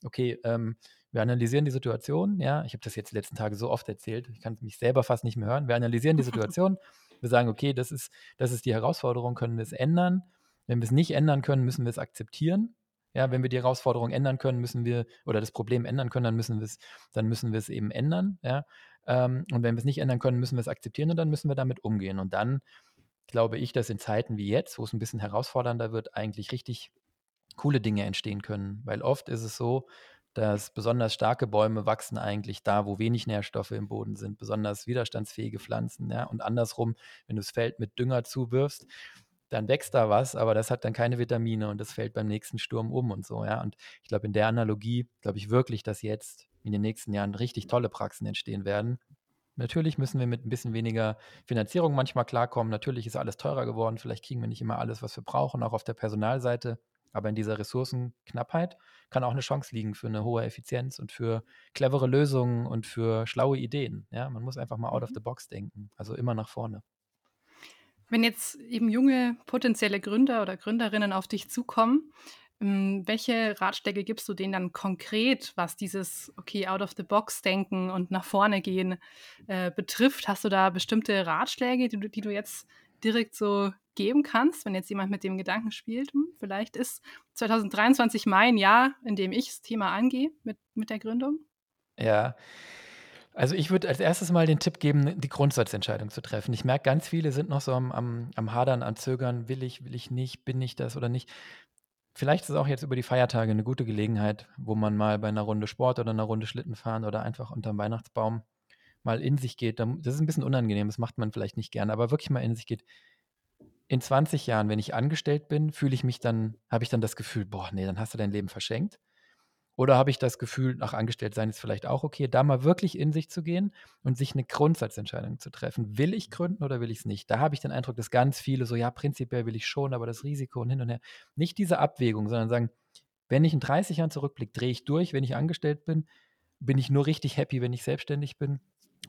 okay, ähm, wir analysieren die Situation, ja, ich habe das jetzt die letzten Tage so oft erzählt, ich kann mich selber fast nicht mehr hören. Wir analysieren die <laughs> Situation Wir sagen, okay, das ist, das ist die Herausforderung, können wir es ändern? Wenn wir es nicht ändern können, müssen wir es akzeptieren. Ja, wenn wir die Herausforderung ändern können, müssen wir, oder das Problem ändern können, dann müssen wir es, dann müssen wir es eben ändern. Ja? Ähm, und wenn wir es nicht ändern können, müssen wir es akzeptieren und dann müssen wir damit umgehen. Und dann glaube ich, dass in Zeiten wie jetzt, wo es ein bisschen herausfordernder wird, eigentlich richtig coole Dinge entstehen können. Weil oft ist es so, dass besonders starke Bäume wachsen eigentlich da, wo wenig Nährstoffe im Boden sind, besonders widerstandsfähige Pflanzen. Ja? Und andersrum, wenn du das Feld mit Dünger zuwirfst, dann wächst da was, aber das hat dann keine Vitamine und das fällt beim nächsten Sturm um und so, ja. Und ich glaube, in der Analogie glaube ich wirklich, dass jetzt in den nächsten Jahren richtig tolle Praxen entstehen werden. Natürlich müssen wir mit ein bisschen weniger Finanzierung manchmal klarkommen. Natürlich ist alles teurer geworden. Vielleicht kriegen wir nicht immer alles, was wir brauchen, auch auf der Personalseite. Aber in dieser Ressourcenknappheit kann auch eine Chance liegen für eine hohe Effizienz und für clevere Lösungen und für schlaue Ideen. Ja, man muss einfach mal out of mhm. the box denken. Also immer nach vorne. Wenn jetzt eben junge potenzielle Gründer oder Gründerinnen auf dich zukommen, welche Ratschläge gibst du denen dann konkret, was dieses, okay, out of the box denken und nach vorne gehen äh, betrifft? Hast du da bestimmte Ratschläge, die du, die du jetzt direkt so geben kannst, wenn jetzt jemand mit dem Gedanken spielt? Hm, vielleicht ist 2023 mein Jahr, in dem ich das Thema angehe mit, mit der Gründung? Ja, also ich würde als erstes mal den Tipp geben, die Grundsatzentscheidung zu treffen. Ich merke, ganz viele sind noch so am, am, am Hadern, am Zögern, will ich, will ich nicht, bin ich das oder nicht. Vielleicht ist es auch jetzt über die Feiertage eine gute Gelegenheit, wo man mal bei einer Runde Sport oder einer Runde Schlitten fahren oder einfach unterm Weihnachtsbaum mal in sich geht. Das ist ein bisschen unangenehm, das macht man vielleicht nicht gerne, aber wirklich mal in sich geht. In 20 Jahren, wenn ich angestellt bin, fühle ich mich dann, habe ich dann das Gefühl, boah, nee, dann hast du dein Leben verschenkt. Oder habe ich das Gefühl, nach Angestelltsein ist vielleicht auch okay, da mal wirklich in sich zu gehen und sich eine Grundsatzentscheidung zu treffen. Will ich gründen oder will ich es nicht? Da habe ich den Eindruck, dass ganz viele so, ja, prinzipiell will ich schon, aber das Risiko und hin und her. Nicht diese Abwägung, sondern sagen, wenn ich in 30 Jahren zurückblicke, drehe ich durch, wenn ich angestellt bin, bin ich nur richtig happy, wenn ich selbstständig bin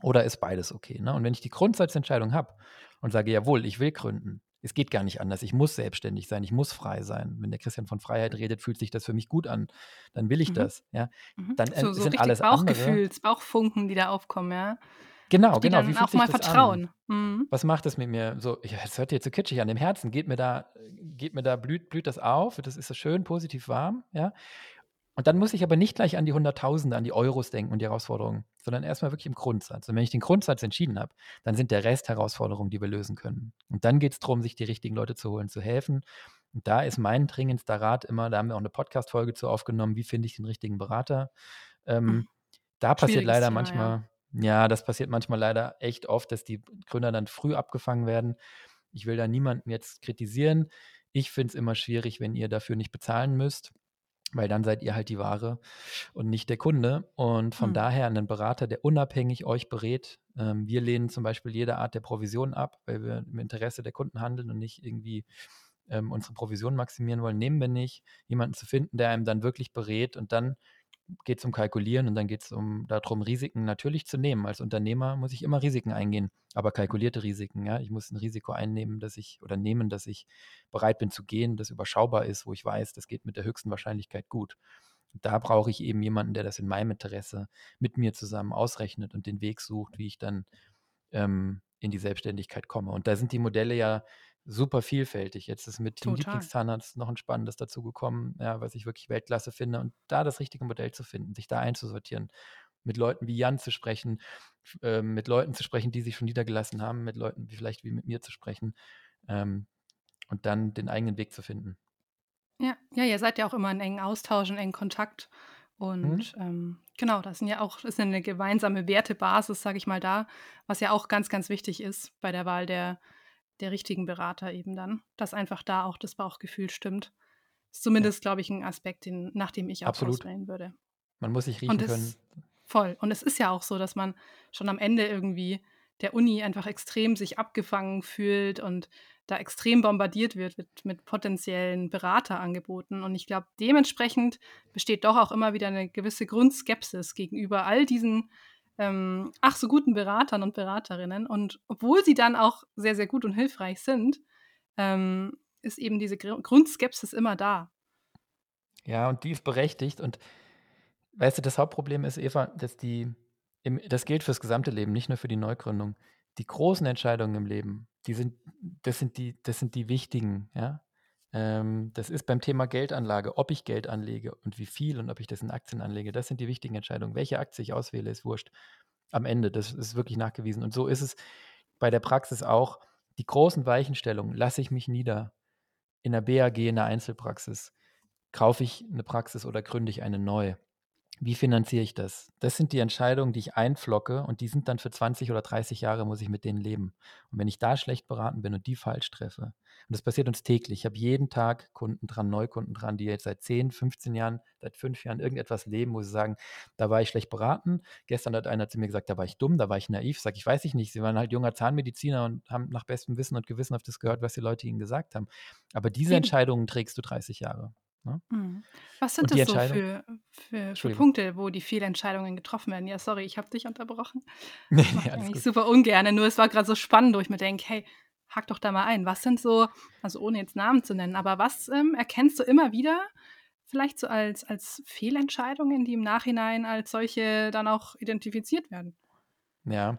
oder ist beides okay? Ne? Und wenn ich die Grundsatzentscheidung habe und sage, jawohl, ich will gründen, es geht gar nicht anders. Ich muss selbstständig sein, ich muss frei sein. Wenn der Christian von Freiheit redet, fühlt sich das für mich gut an. Dann will ich mhm. das. Ja? Mhm. Dann so, so sind alles Bauchgefühls, andere. Bauchfunken, die da aufkommen, ja. Genau, die genau. Dann Wie auch mal vertrauen. Mhm. Was macht das mit mir? So, ja, das hört jetzt so kitschig an. Dem Herzen geht mir da, geht mir da blüht, blüht das auf. Das ist so schön positiv warm, ja. Und dann muss ich aber nicht gleich an die Hunderttausende, an die Euros denken und die Herausforderungen, sondern erstmal wirklich im Grundsatz. Und wenn ich den Grundsatz entschieden habe, dann sind der Rest Herausforderungen, die wir lösen können. Und dann geht es darum, sich die richtigen Leute zu holen, zu helfen. Und da ist mein dringendster Rat immer, da haben wir auch eine Podcast-Folge zu aufgenommen, wie finde ich den richtigen Berater. Ähm, hm. Da passiert leider Thema, manchmal, ja. ja, das passiert manchmal leider echt oft, dass die Gründer dann früh abgefangen werden. Ich will da niemanden jetzt kritisieren. Ich finde es immer schwierig, wenn ihr dafür nicht bezahlen müsst weil dann seid ihr halt die Ware und nicht der Kunde. Und von mhm. daher einen Berater, der unabhängig euch berät. Ähm, wir lehnen zum Beispiel jede Art der Provision ab, weil wir im Interesse der Kunden handeln und nicht irgendwie ähm, unsere Provision maximieren wollen. Nehmen wir nicht, jemanden zu finden, der einem dann wirklich berät und dann geht es um Kalkulieren und dann geht es um darum, Risiken natürlich zu nehmen. Als Unternehmer muss ich immer Risiken eingehen, aber kalkulierte Risiken. Ja, ich muss ein Risiko einnehmen, dass ich oder nehmen, dass ich bereit bin zu gehen, das überschaubar ist, wo ich weiß, das geht mit der höchsten Wahrscheinlichkeit gut. da brauche ich eben jemanden, der das in meinem Interesse mit mir zusammen ausrechnet und den Weg sucht, wie ich dann ähm, in die Selbstständigkeit komme. Und da sind die Modelle ja super vielfältig. Jetzt ist mit dem Lieblingszahnarzt noch ein spannendes dazu gekommen, ja, was ich wirklich Weltklasse finde. Und da das richtige Modell zu finden, sich da einzusortieren, mit Leuten wie Jan zu sprechen, äh, mit Leuten zu sprechen, die sich schon niedergelassen haben, mit Leuten wie vielleicht wie mit mir zu sprechen ähm, und dann den eigenen Weg zu finden. Ja, ja, ihr seid ja auch immer in engen Austausch, in engen Kontakt. Mhm. Und mhm. ähm, genau, das sind ja auch ist eine gemeinsame Wertebasis, sage ich mal da, was ja auch ganz, ganz wichtig ist bei der Wahl der der richtigen Berater eben dann, dass einfach da auch das Bauchgefühl stimmt. Ist zumindest, glaube ich, ein Aspekt, den, nach dem ich auch Absolut. auswählen würde. Man muss sich riechen können. Voll. Und es ist ja auch so, dass man schon am Ende irgendwie der Uni einfach extrem sich abgefangen fühlt und da extrem bombardiert wird mit, mit potenziellen Beraterangeboten. Und ich glaube, dementsprechend besteht doch auch immer wieder eine gewisse Grundskepsis gegenüber all diesen ähm, ach so guten Beratern und Beraterinnen. Und obwohl sie dann auch sehr, sehr gut und hilfreich sind, ähm, ist eben diese Gr Grundskepsis immer da. Ja, und die ist berechtigt. Und weißt du, das Hauptproblem ist, Eva, dass die, im, das gilt fürs gesamte Leben, nicht nur für die Neugründung. Die großen Entscheidungen im Leben, die sind, das sind die, das sind die wichtigen, ja. Ähm, das ist beim Thema Geldanlage, ob ich Geld anlege und wie viel und ob ich das in Aktien anlege, das sind die wichtigen Entscheidungen. Welche Aktie ich auswähle, ist wurscht. Am Ende, das ist wirklich nachgewiesen. Und so ist es bei der Praxis auch. Die großen Weichenstellungen lasse ich mich nieder in der BAG, in der Einzelpraxis. Kaufe ich eine Praxis oder gründe ich eine neue? Wie finanziere ich das? Das sind die Entscheidungen, die ich einflocke und die sind dann für 20 oder 30 Jahre, muss ich mit denen leben. Und wenn ich da schlecht beraten bin und die falsch treffe, und das passiert uns täglich, ich habe jeden Tag Kunden dran, Neukunden dran, die jetzt seit 10, 15 Jahren, seit fünf Jahren irgendetwas leben, wo sie sagen, da war ich schlecht beraten. Gestern hat einer zu mir gesagt, da war ich dumm, da war ich naiv. Sag ich, weiß ich nicht. Sie waren halt junger Zahnmediziner und haben nach bestem Wissen und Gewissen auf das gehört, was die Leute ihnen gesagt haben. Aber diese Entscheidungen trägst du 30 Jahre. Ne? Mhm. Was sind das so für, für, für Punkte, wo die Fehlentscheidungen getroffen werden? Ja, sorry, ich habe dich unterbrochen. <laughs> Nee, ich eigentlich super ungern. Nur es war gerade so spannend, wo ich mir denke, hey, hack doch da mal ein. Was sind so, also ohne jetzt Namen zu nennen, aber was ähm, erkennst du immer wieder, vielleicht so als, als Fehlentscheidungen, die im Nachhinein als solche dann auch identifiziert werden? Ja,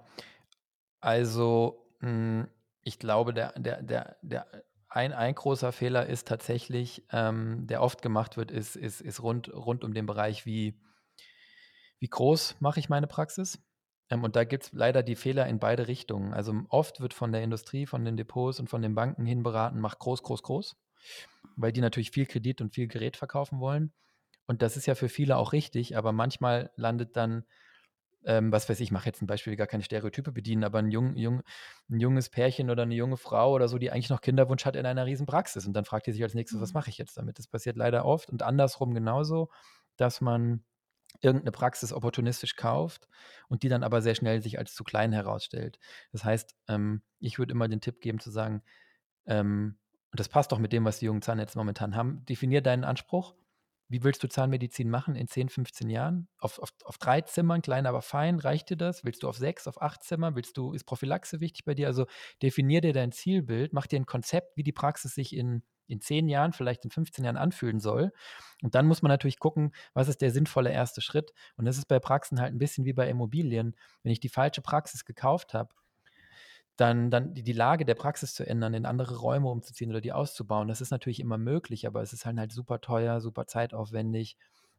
also mh, hm, ich glaube, der, der, der, der ein, ein großer Fehler ist tatsächlich, ähm, der oft gemacht wird, ist, ist, ist rund, rund um den Bereich, wie, wie groß mache ich meine Praxis? Ähm, und da gibt es leider die Fehler in beide Richtungen. Also oft wird von der Industrie, von den Depots und von den Banken hin beraten, mach groß, groß, groß, weil die natürlich viel Kredit und viel Gerät verkaufen wollen. Und das ist ja für viele auch richtig, aber manchmal landet dann ähm, was weiß ich, ich mache jetzt ein Beispiel, gar keine Stereotype bedienen, aber ein, jung, jung, ein junges Pärchen oder eine junge Frau oder so, die eigentlich noch Kinderwunsch hat in einer riesen Praxis. Und dann fragt die sich als nächstes, was mhm. mache ich jetzt damit? Das passiert leider oft und andersrum genauso, dass man irgendeine Praxis opportunistisch kauft und die dann aber sehr schnell sich als zu klein herausstellt. Das heißt, ähm, ich würde immer den Tipp geben zu sagen, ähm, und das passt doch mit dem, was die jungen Zahnärzte momentan haben, definier deinen Anspruch wie willst du Zahnmedizin machen in 10, 15 Jahren? Auf, auf, auf drei Zimmern, klein, aber fein, reicht dir das? Willst du auf sechs, auf acht Zimmer? Willst du, ist Prophylaxe wichtig bei dir? Also definier dir dein Zielbild, mach dir ein Konzept, wie die Praxis sich in, in 10 Jahren, vielleicht in 15 Jahren anfühlen soll. Und dann muss man natürlich gucken, was ist der sinnvolle erste Schritt. Und das ist bei Praxen halt ein bisschen wie bei Immobilien. Wenn ich die falsche Praxis gekauft habe, dann, dann die, die Lage der Praxis zu ändern, in andere Räume umzuziehen oder die auszubauen. Das ist natürlich immer möglich, aber es ist halt, halt super teuer, super zeitaufwendig.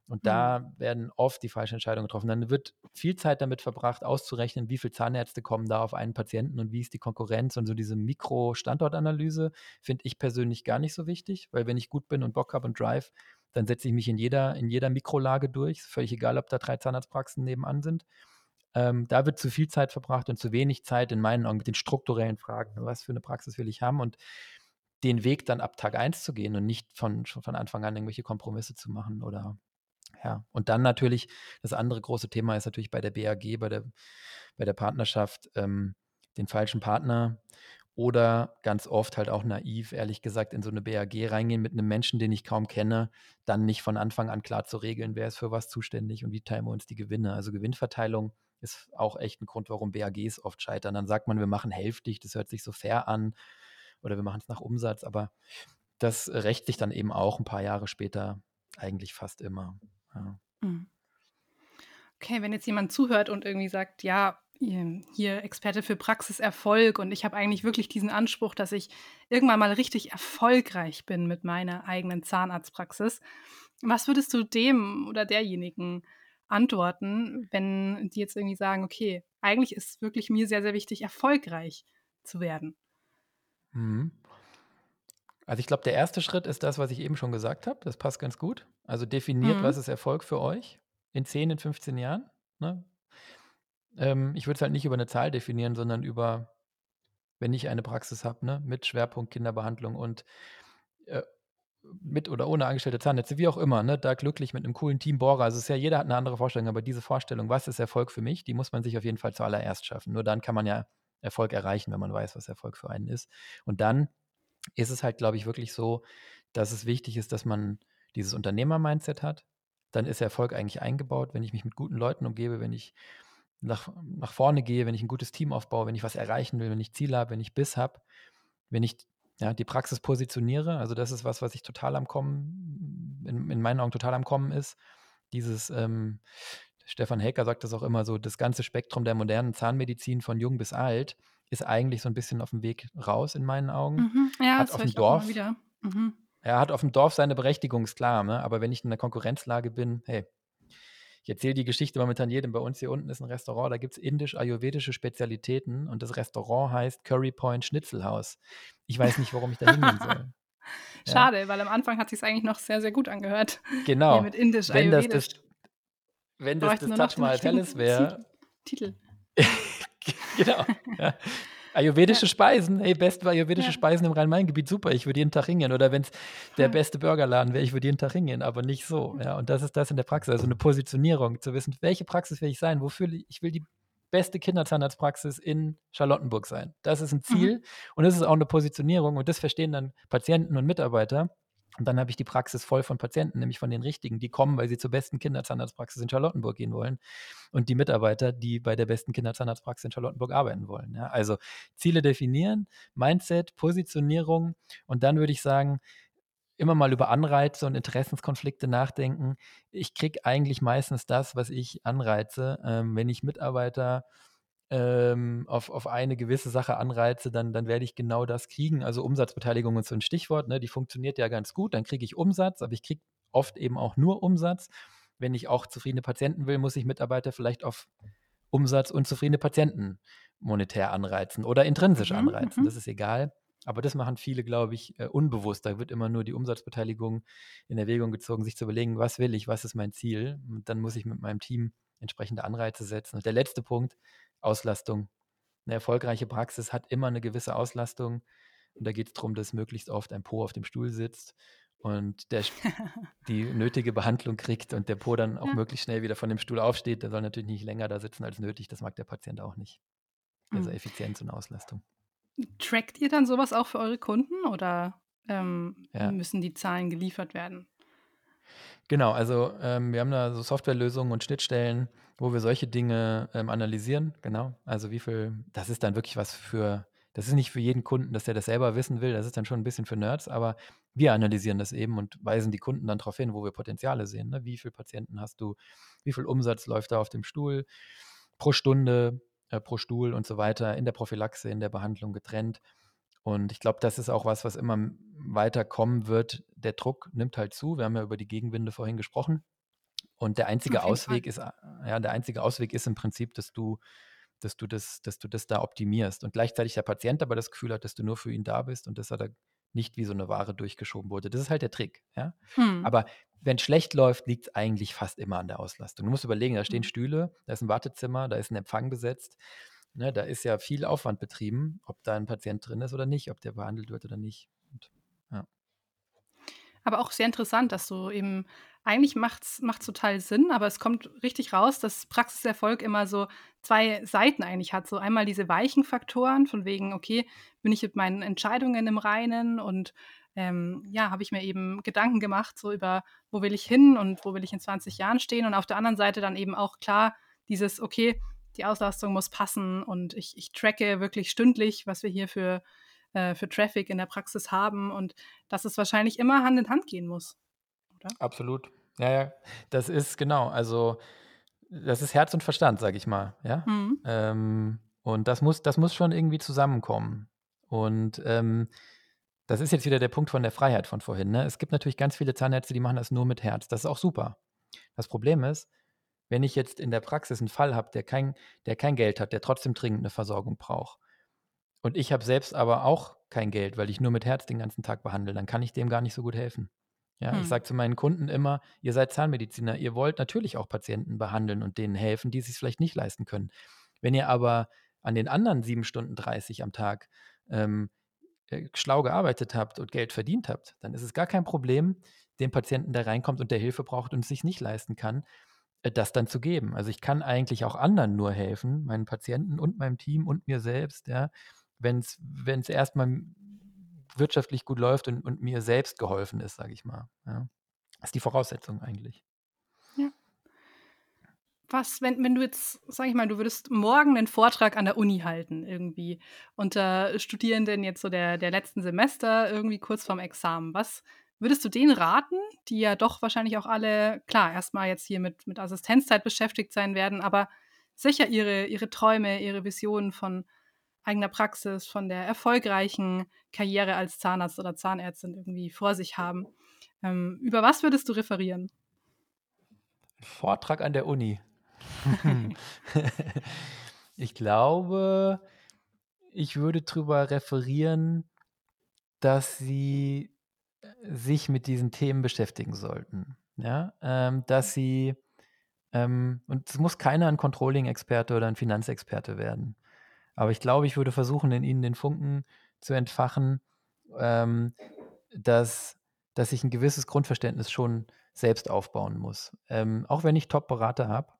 Und mhm. da werden oft die falschen Entscheidungen getroffen. Dann wird viel Zeit damit verbracht, auszurechnen, wie viele Zahnärzte kommen da auf einen Patienten und wie ist die Konkurrenz. Und so diese Mikro-Standortanalyse finde ich persönlich gar nicht so wichtig, weil wenn ich gut bin und Bock habe und Drive, dann setze ich mich in jeder, in jeder Mikrolage durch. Völlig egal, ob da drei Zahnarztpraxen nebenan sind. Ähm, da wird zu viel Zeit verbracht und zu wenig Zeit in meinen Augen mit den strukturellen Fragen. Was für eine Praxis will ich haben und den Weg dann ab Tag 1 zu gehen und nicht von, schon von Anfang an irgendwelche Kompromisse zu machen oder ja. Und dann natürlich, das andere große Thema ist natürlich bei der BAG, bei der, bei der Partnerschaft, ähm, den falschen Partner oder ganz oft halt auch naiv, ehrlich gesagt, in so eine BAG reingehen mit einem Menschen, den ich kaum kenne, dann nicht von Anfang an klar zu regeln, wer ist für was zuständig und wie teilen wir uns die Gewinne. Also Gewinnverteilung ist auch echt ein Grund, warum BAGs oft scheitern. Dann sagt man, wir machen hälftig, das hört sich so fair an oder wir machen es nach Umsatz, aber das rächt sich dann eben auch ein paar Jahre später eigentlich fast immer. Ja. Mhm. Okay, wenn jetzt jemand zuhört und irgendwie sagt, ja, hier Experte für Praxiserfolg und ich habe eigentlich wirklich diesen Anspruch, dass ich irgendwann mal richtig erfolgreich bin mit meiner eigenen Zahnarztpraxis. Was würdest du dem oder derjenigen antworten, wenn die jetzt irgendwie sagen, okay, eigentlich ist wirklich mir sehr, sehr wichtig, erfolgreich zu werden. Mhm. Also ich glaube, der erste Schritt ist das, was ich eben schon gesagt habe. Das passt ganz gut. Also definiert, mhm. was ist Erfolg für euch in 10, in 15 Jahren. Ne? Ähm, ich würde es halt nicht über eine Zahl definieren, sondern über, wenn ich eine Praxis habe, ne, mit Schwerpunkt Kinderbehandlung und äh, mit oder ohne angestellte Zahnärzte, wie auch immer, ne, da glücklich mit einem coolen Team Bohrer. Also es ist ja, jeder hat eine andere Vorstellung, aber diese Vorstellung, was ist Erfolg für mich, die muss man sich auf jeden Fall zuallererst schaffen. Nur dann kann man ja Erfolg erreichen, wenn man weiß, was Erfolg für einen ist. Und dann ist es halt, glaube ich, wirklich so, dass es wichtig ist, dass man dieses Unternehmer-Mindset hat. Dann ist Erfolg eigentlich eingebaut, wenn ich mich mit guten Leuten umgebe, wenn ich nach, nach vorne gehe, wenn ich ein gutes Team aufbaue, wenn ich was erreichen will, wenn ich Ziele habe, wenn ich Biss habe, wenn ich ja, die Praxis positioniere. Also das ist was, was ich total am Kommen, in, in meinen Augen total am Kommen ist. Dieses, ähm, Stefan Helker sagt das auch immer so, das ganze Spektrum der modernen Zahnmedizin von jung bis alt. ist eigentlich so ein bisschen auf dem Weg raus in meinen Augen. Mhm. Ja, hat auf dem Dorf, wieder. Mhm. er hat auf dem Dorf seine Berechtigung, ist klar, ne? aber wenn ich in einer Konkurrenzlage bin, hey, ich erzähle die Geschichte momentan jedem. Bei uns hier unten ist ein Restaurant, da gibt es indisch-ayurvedische Spezialitäten und das Restaurant heißt Curry Point Schnitzelhaus. Ich weiß nicht, warum ich da hingehen soll. <laughs> Ja, Schade, weil am Anfang hat sich eigentlich noch sehr, sehr gut angehört. Hier genau. mit Indisch, Wenn das das, wenn das, das Taj Mahal Palace wäre, Titel. <laughs> genau. Ja. Ayurvedische Speisen, hey, beste ayurvedische Ja. Speisen im Rhein-Main-Gebiet, super, ich würde jeden Tag hingehen. Oder wenn es der beste Burgerladen wäre, ich würde jeden Tag hingehen, aber nicht so. Ja, und das ist das in der Praxis, also eine Positionierung, zu wissen, welche Praxis will ich sein, wofür ich will die beste Kinderzahnarztpraxis in Charlottenburg sein. Das ist ein Mhm. Ziel und das ist auch eine Positionierung und das verstehen dann Patienten und Mitarbeiter. Und dann habe ich die Praxis voll von Patienten, nämlich von den richtigen, die kommen, weil sie zur besten Kinderzahnarztpraxis in Charlottenburg gehen wollen und die Mitarbeiter, die bei der besten Kinderzahnarztpraxis in Charlottenburg arbeiten wollen. Ja? Also Ziele definieren, Mindset, Positionierung und dann würde ich sagen, immer mal über Anreize und Interessenskonflikte nachdenken. Ich kriege eigentlich meistens das, was ich anreize. Ähm, wenn ich Mitarbeiter ähm, auf, auf eine gewisse Sache anreize, dann, dann werde ich genau das kriegen. Also Umsatzbeteiligung ist so ein Stichwort, ne? die funktioniert ja ganz gut, dann kriege ich Umsatz, aber ich kriege oft eben auch nur Umsatz. Wenn ich auch zufriedene Patienten will, muss ich Mitarbeiter vielleicht auf Umsatz und zufriedene Patienten monetär anreizen oder intrinsisch Mhm, anreizen. mhm. Das ist egal. Aber das machen viele, glaube ich, äh, unbewusst. Da wird immer nur die Umsatzbeteiligung in Erwägung gezogen, sich zu überlegen, was will ich, was ist mein Ziel. Und dann muss ich mit meinem Team entsprechende Anreize setzen. Und der letzte Punkt, Auslastung. Eine erfolgreiche Praxis hat immer eine gewisse Auslastung. Und da geht es darum, dass möglichst oft ein Po auf dem Stuhl sitzt und der <laughs> die nötige Behandlung kriegt und der Po dann auch Ja. möglichst schnell wieder von dem Stuhl aufsteht. Der soll natürlich nicht länger da sitzen als nötig. Das mag der Patient auch nicht. Also Mhm. Effizienz und Auslastung. Trackt ihr dann sowas auch für eure Kunden oder ähm, Ja. müssen die Zahlen geliefert werden? Genau, also ähm, wir haben da so Softwarelösungen und Schnittstellen, wo wir solche Dinge ähm, analysieren. Genau, also wie viel, das ist dann wirklich was für, das ist nicht für jeden Kunden, dass der das selber wissen will, das ist dann schon ein bisschen für Nerds, aber wir analysieren das eben und weisen die Kunden dann darauf hin, wo wir Potenziale sehen. Ne? Wie viele Patienten hast du, wie viel Umsatz läuft da auf dem Stuhl pro Stunde, äh, pro Stuhl und so weiter, in der Prophylaxe, in der Behandlung getrennt. Und ich glaube, das ist auch was, was immer weiter kommen wird. Der Druck nimmt halt zu. Wir haben ja über die Gegenwinde vorhin gesprochen. Und der einzige jeden Fall. Ausweg ist, äh, ja, der einzige Ausweg ist im Prinzip, dass du, dass du das, dass du das da optimierst. Und gleichzeitig der Patient aber das Gefühl hat, dass du nur für ihn da bist und dass er da nicht wie so eine Ware durchgeschoben wurde. Das ist halt der Trick. Ja? Hm. Aber wenn es schlecht läuft, liegt es eigentlich fast immer an der Auslastung. Du musst überlegen, da stehen Mhm. Stühle, da ist ein Wartezimmer, da ist ein Empfang besetzt. Ne, da ist ja viel Aufwand betrieben, ob da ein Patient drin ist oder nicht, ob der behandelt wird oder nicht. Aber auch sehr interessant, dass du eben, eigentlich macht es total Sinn, aber es kommt richtig raus, dass Praxiserfolg immer so zwei Seiten eigentlich hat. So einmal diese weichen Faktoren, von wegen, okay, bin ich mit meinen Entscheidungen im Reinen und ähm, ja, habe ich mir eben Gedanken gemacht, so über, wo will ich hin und wo will ich in 20 Jahren stehen. Und auf der anderen Seite dann eben auch klar, dieses, okay, die Auslastung muss passen und ich, ich tracke wirklich stündlich, was wir hier für, äh, für Traffic in der Praxis haben und dass es wahrscheinlich immer Hand in Hand gehen muss, oder? Absolut. Ja, ja, das ist genau. Also, das ist Herz und Verstand, sage ich mal. Ja. Mhm. Ähm, und das muss, das muss schon irgendwie zusammenkommen. Und ähm, das ist jetzt wieder der Punkt von der Freiheit von vorhin. Ne? Es gibt natürlich ganz viele Zahnärzte, die machen das nur mit Herz. Das ist auch super. Das Problem ist, wenn ich jetzt in der Praxis einen Fall habe, der kein, der kein Geld hat, der trotzdem dringend eine Versorgung braucht, und ich habe selbst aber auch kein Geld, weil ich nur mit Herz den ganzen Tag behandle, dann kann ich dem gar nicht so gut helfen. Ja, ich Hm. sage zu meinen Kunden immer, ihr seid Zahnmediziner, ihr wollt natürlich auch Patienten behandeln und denen helfen, die es sich vielleicht nicht leisten können. Wenn ihr aber an den anderen 7 Stunden 30 am Tag ähm, äh, schlau gearbeitet habt und Geld verdient habt, dann ist es gar kein Problem, dem Patienten, der reinkommt und der Hilfe braucht und es sich nicht leisten kann, äh, das dann zu geben. Also ich kann eigentlich auch anderen nur helfen, meinen Patienten und meinem Team und mir selbst, ja, wenn es erstmal wirtschaftlich gut läuft und, und mir selbst geholfen ist, sage ich mal. Ja. Das ist die Voraussetzung eigentlich. Ja. Was, wenn, wenn du jetzt, sag ich mal, du würdest morgen einen Vortrag an der Uni halten, irgendwie, unter Studierenden jetzt so der, der letzten Semester, irgendwie kurz vorm Examen, was würdest du denen raten, die ja doch wahrscheinlich auch alle, klar, erstmal jetzt hier mit, mit Assistenzzeit beschäftigt sein werden, aber sicher ihre, ihre Träume, ihre Visionen von eigener Praxis, von der erfolgreichen Karriere als Zahnarzt oder Zahnärztin irgendwie vor sich haben. Ähm, über was würdest du referieren? Vortrag an der Uni. <laughs> <laughs> ich glaube, ich würde darüber referieren, dass sie äh, sich mit diesen Themen beschäftigen sollten. Ja, ähm, dass sie, ähm, und es muss keiner ein Controlling-Experte oder ein Finanzexperte werden. Aber ich glaube, ich würde versuchen, in ihnen den Funken zu entfachen, ähm, dass, dass ich ein gewisses Grundverständnis schon selbst aufbauen muss. Ähm, auch wenn ich Top-Berater habe,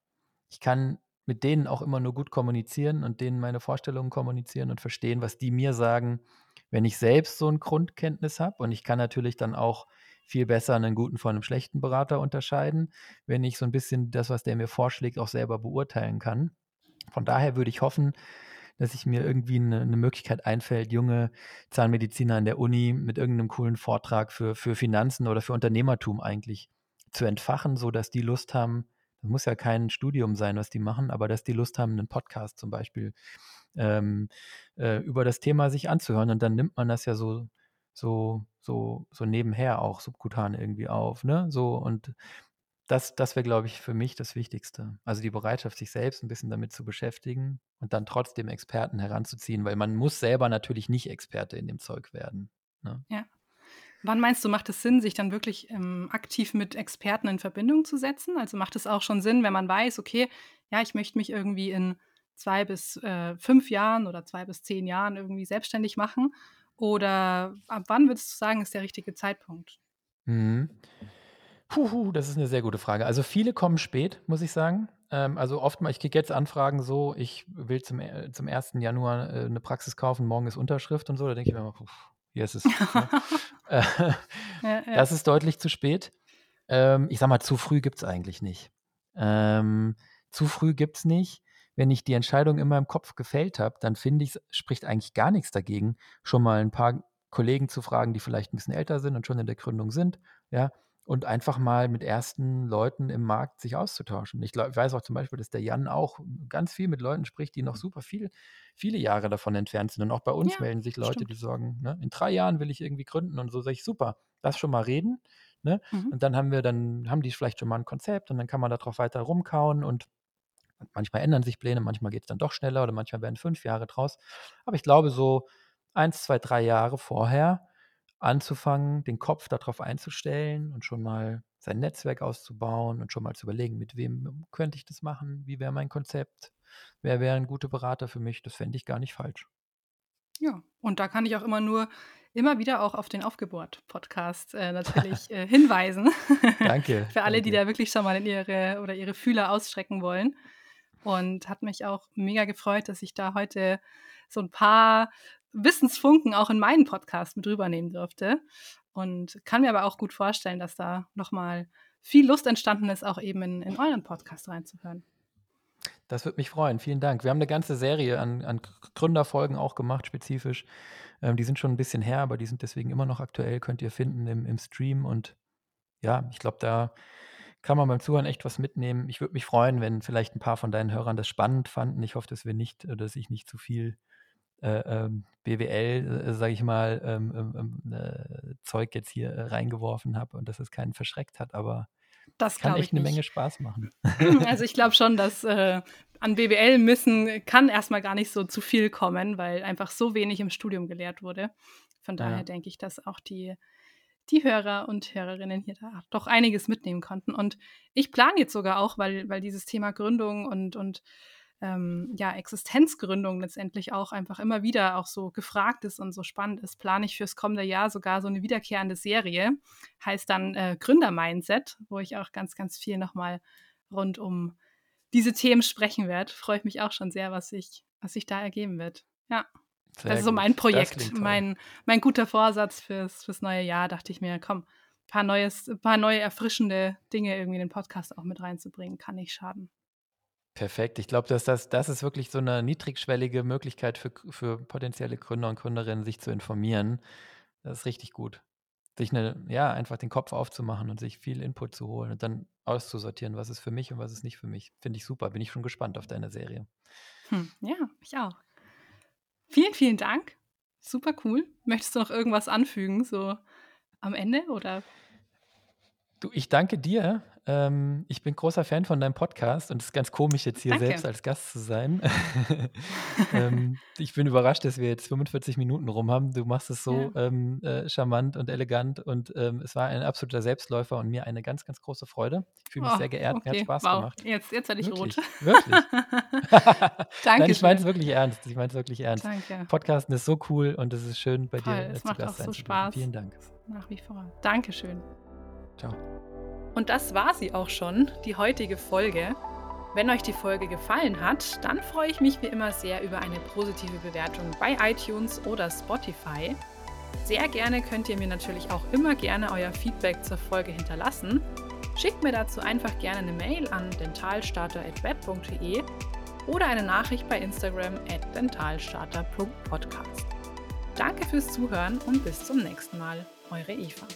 ich kann mit denen auch immer nur gut kommunizieren und denen meine Vorstellungen kommunizieren und verstehen, was die mir sagen, wenn ich selbst so ein Grundkenntnis habe. Und ich kann natürlich dann auch viel besser einen guten von einem schlechten Berater unterscheiden, wenn ich so ein bisschen das, was der mir vorschlägt, auch selber beurteilen kann. Von daher würde ich hoffen, dass sich mir irgendwie eine, eine, Möglichkeit einfällt, junge Zahnmediziner an der Uni mit irgendeinem coolen Vortrag für, für Finanzen oder für Unternehmertum eigentlich zu entfachen, sodass die Lust haben, das muss ja kein Studium sein, was die machen, aber dass die Lust haben, einen Podcast zum Beispiel ähm, äh, über das Thema sich anzuhören. Und dann nimmt man das ja so, so, so, so nebenher auch subkutan irgendwie auf. Ne? So und das, das wäre, glaube ich, für mich das Wichtigste. Also die Bereitschaft, sich selbst ein bisschen damit zu beschäftigen und dann trotzdem Experten heranzuziehen, weil man muss selber natürlich nicht Experte in dem Zeug werden. Ne? Ja. Wann meinst du, macht es Sinn, sich dann wirklich ähm, aktiv mit Experten in Verbindung zu setzen? Also macht es auch schon Sinn, wenn man weiß, okay, ja, ich möchte mich irgendwie in zwei bis äh, fünf Jahren oder zwei bis zehn Jahren irgendwie selbstständig machen? Oder ab wann würdest du sagen, ist der richtige Zeitpunkt? Mhm. Puh, das ist eine sehr gute Frage. Also viele kommen spät, muss ich sagen. Ähm, also oftmals, ich kriege jetzt Anfragen so, ich will zum, äh, zum 1. Januar äh, eine Praxis kaufen, morgen ist Unterschrift und so. Da denke ich mir immer, puh, hier ist es. ne? äh, <laughs> ja, ja. <laughs> Das ist deutlich zu spät. Ähm, ich sag mal, zu früh gibt es eigentlich nicht. Ähm, zu früh gibt es nicht. Wenn ich die Entscheidung in meinem Kopf gefällt habe, dann finde ich, spricht eigentlich gar nichts dagegen, schon mal ein paar Kollegen zu fragen, die vielleicht ein bisschen älter sind und schon in der Gründung sind, ja, und einfach mal mit ersten Leuten im Markt sich auszutauschen. Ich, glaub, ich weiß auch zum Beispiel, dass der Jan auch ganz viel mit Leuten spricht, die noch super viel, viele Jahre davon entfernt sind. Und auch bei uns ja, melden sich Leute, stimmt. die sagen, ne, in drei Jahren will ich irgendwie gründen und so sage ich, super, lass schon mal reden. Ne? Mhm. Und dann haben wir, dann haben die vielleicht schon mal ein Konzept und dann kann man darauf weiter rumkauen und manchmal ändern sich Pläne, manchmal geht es dann doch schneller oder manchmal werden fünf Jahre draus. Aber ich glaube, so eins, zwei, drei Jahre vorher anzufangen, den Kopf darauf einzustellen und schon mal sein Netzwerk auszubauen und schon mal zu überlegen, mit wem könnte ich das machen, wie wäre mein Konzept, wer wäre ein guter Berater für mich, das fände ich gar nicht falsch. Ja, und da kann ich auch immer nur immer wieder auch auf den Aufgebohrt-Podcast äh, natürlich <laughs> äh, hinweisen. <laughs> danke. für alle, danke. die da wirklich schon mal in ihre oder ihre Fühler ausstrecken wollen. Und hat mich auch mega gefreut, dass ich da heute so ein paar Wissensfunken auch in meinen Podcast mit rübernehmen durfte. Und kann mir aber auch gut vorstellen, dass da nochmal viel Lust entstanden ist, auch eben in, in euren Podcast reinzuhören. Das würde mich freuen. Vielen Dank. Wir haben eine ganze Serie an, an Gründerfolgen auch gemacht, spezifisch. Ähm, die sind schon ein bisschen her, aber die sind deswegen immer noch aktuell, könnt ihr finden im, im Stream. Und ja, ich glaube, da kann man beim Zuhören echt was mitnehmen. Ich würde mich freuen, wenn vielleicht ein paar von deinen Hörern das spannend fanden. Ich hoffe, dass wir nicht, äh, dass ich nicht zu viel BWL, äh, sage ich mal, ähm, ähm, ähm, äh, Zeug jetzt hier äh, reingeworfen habe und dass es keinen verschreckt hat, aber das kann echt eine Menge Spaß machen. <laughs> Also ich glaube <laughs> schon, dass äh, an BWL müssen kann erstmal gar nicht so zu viel kommen, weil einfach so wenig im Studium gelehrt wurde. Von daher ja. denke ich, dass auch die, die Hörer und Hörerinnen hier da doch einiges mitnehmen konnten. Und ich plane jetzt sogar auch, weil, weil dieses Thema Gründung und, und ähm, ja, Existenzgründung letztendlich auch einfach immer wieder auch so gefragt ist und so spannend ist, plane ich fürs kommende Jahr sogar so eine wiederkehrende Serie. Heißt dann äh, Gründer-Mindset, wo ich auch ganz, ganz viel nochmal rund um diese Themen sprechen werde. Freue ich mich auch schon sehr, was sich, was sich da ergeben wird. Ja. Sehr das ist so mein Projekt, mein, mein guter Vorsatz fürs, fürs neue Jahr. Dachte ich mir, komm, ein paar, neues, ein paar neue erfrischende Dinge irgendwie in den Podcast auch mit reinzubringen, kann nicht schaden. Perfekt. Ich glaube, dass das, das ist wirklich so eine niedrigschwellige Möglichkeit für, für potenzielle Gründer und Gründerinnen, sich zu informieren. Das ist richtig gut. Sich eine, ja, einfach den Kopf aufzumachen und sich viel Input zu holen und dann auszusortieren, was ist für mich und was ist nicht für mich. Finde ich super. Bin ich schon gespannt auf deine Serie. Hm, ja, ich auch. Vielen, vielen Dank. Super cool. Möchtest du noch irgendwas anfügen, so am Ende oder? Du, ich danke dir. Ähm, ich bin großer Fan von deinem Podcast und es ist ganz komisch, jetzt hier Danke. selbst als Gast zu sein. <laughs> ähm, ich bin überrascht, dass wir jetzt 45 Minuten rum haben. Du machst es so Ja. ähm, äh, charmant und elegant und ähm, es war ein absoluter Selbstläufer und mir eine ganz, ganz große Freude. Ich fühle mich Oh, sehr geehrt, mir hat okay, Spaß wow. gemacht. Jetzt, jetzt werde ich rot. Wirklich, wirklich. <laughs> <laughs> Nein, ich meine es wirklich ernst. Ich meine es wirklich ernst. Danke. Podcasten ist so cool und es ist schön, bei Voll, dir es zu macht auch Gast sein so. Spaß. Vielen Dank. Nach wie vor. Dankeschön. Ciao. Und das war sie auch schon, die heutige Folge. Wenn euch die Folge gefallen hat, dann freue ich mich wie immer sehr über eine positive Bewertung bei iTunes oder Spotify. Sehr gerne könnt ihr mir natürlich auch immer gerne euer Feedback zur Folge hinterlassen. Schickt mir dazu einfach gerne eine Mail an dentalstarter.web.de oder eine Nachricht bei Instagram at dentalstarter.podcast. Danke fürs Zuhören und bis zum nächsten Mal. Eure Eva.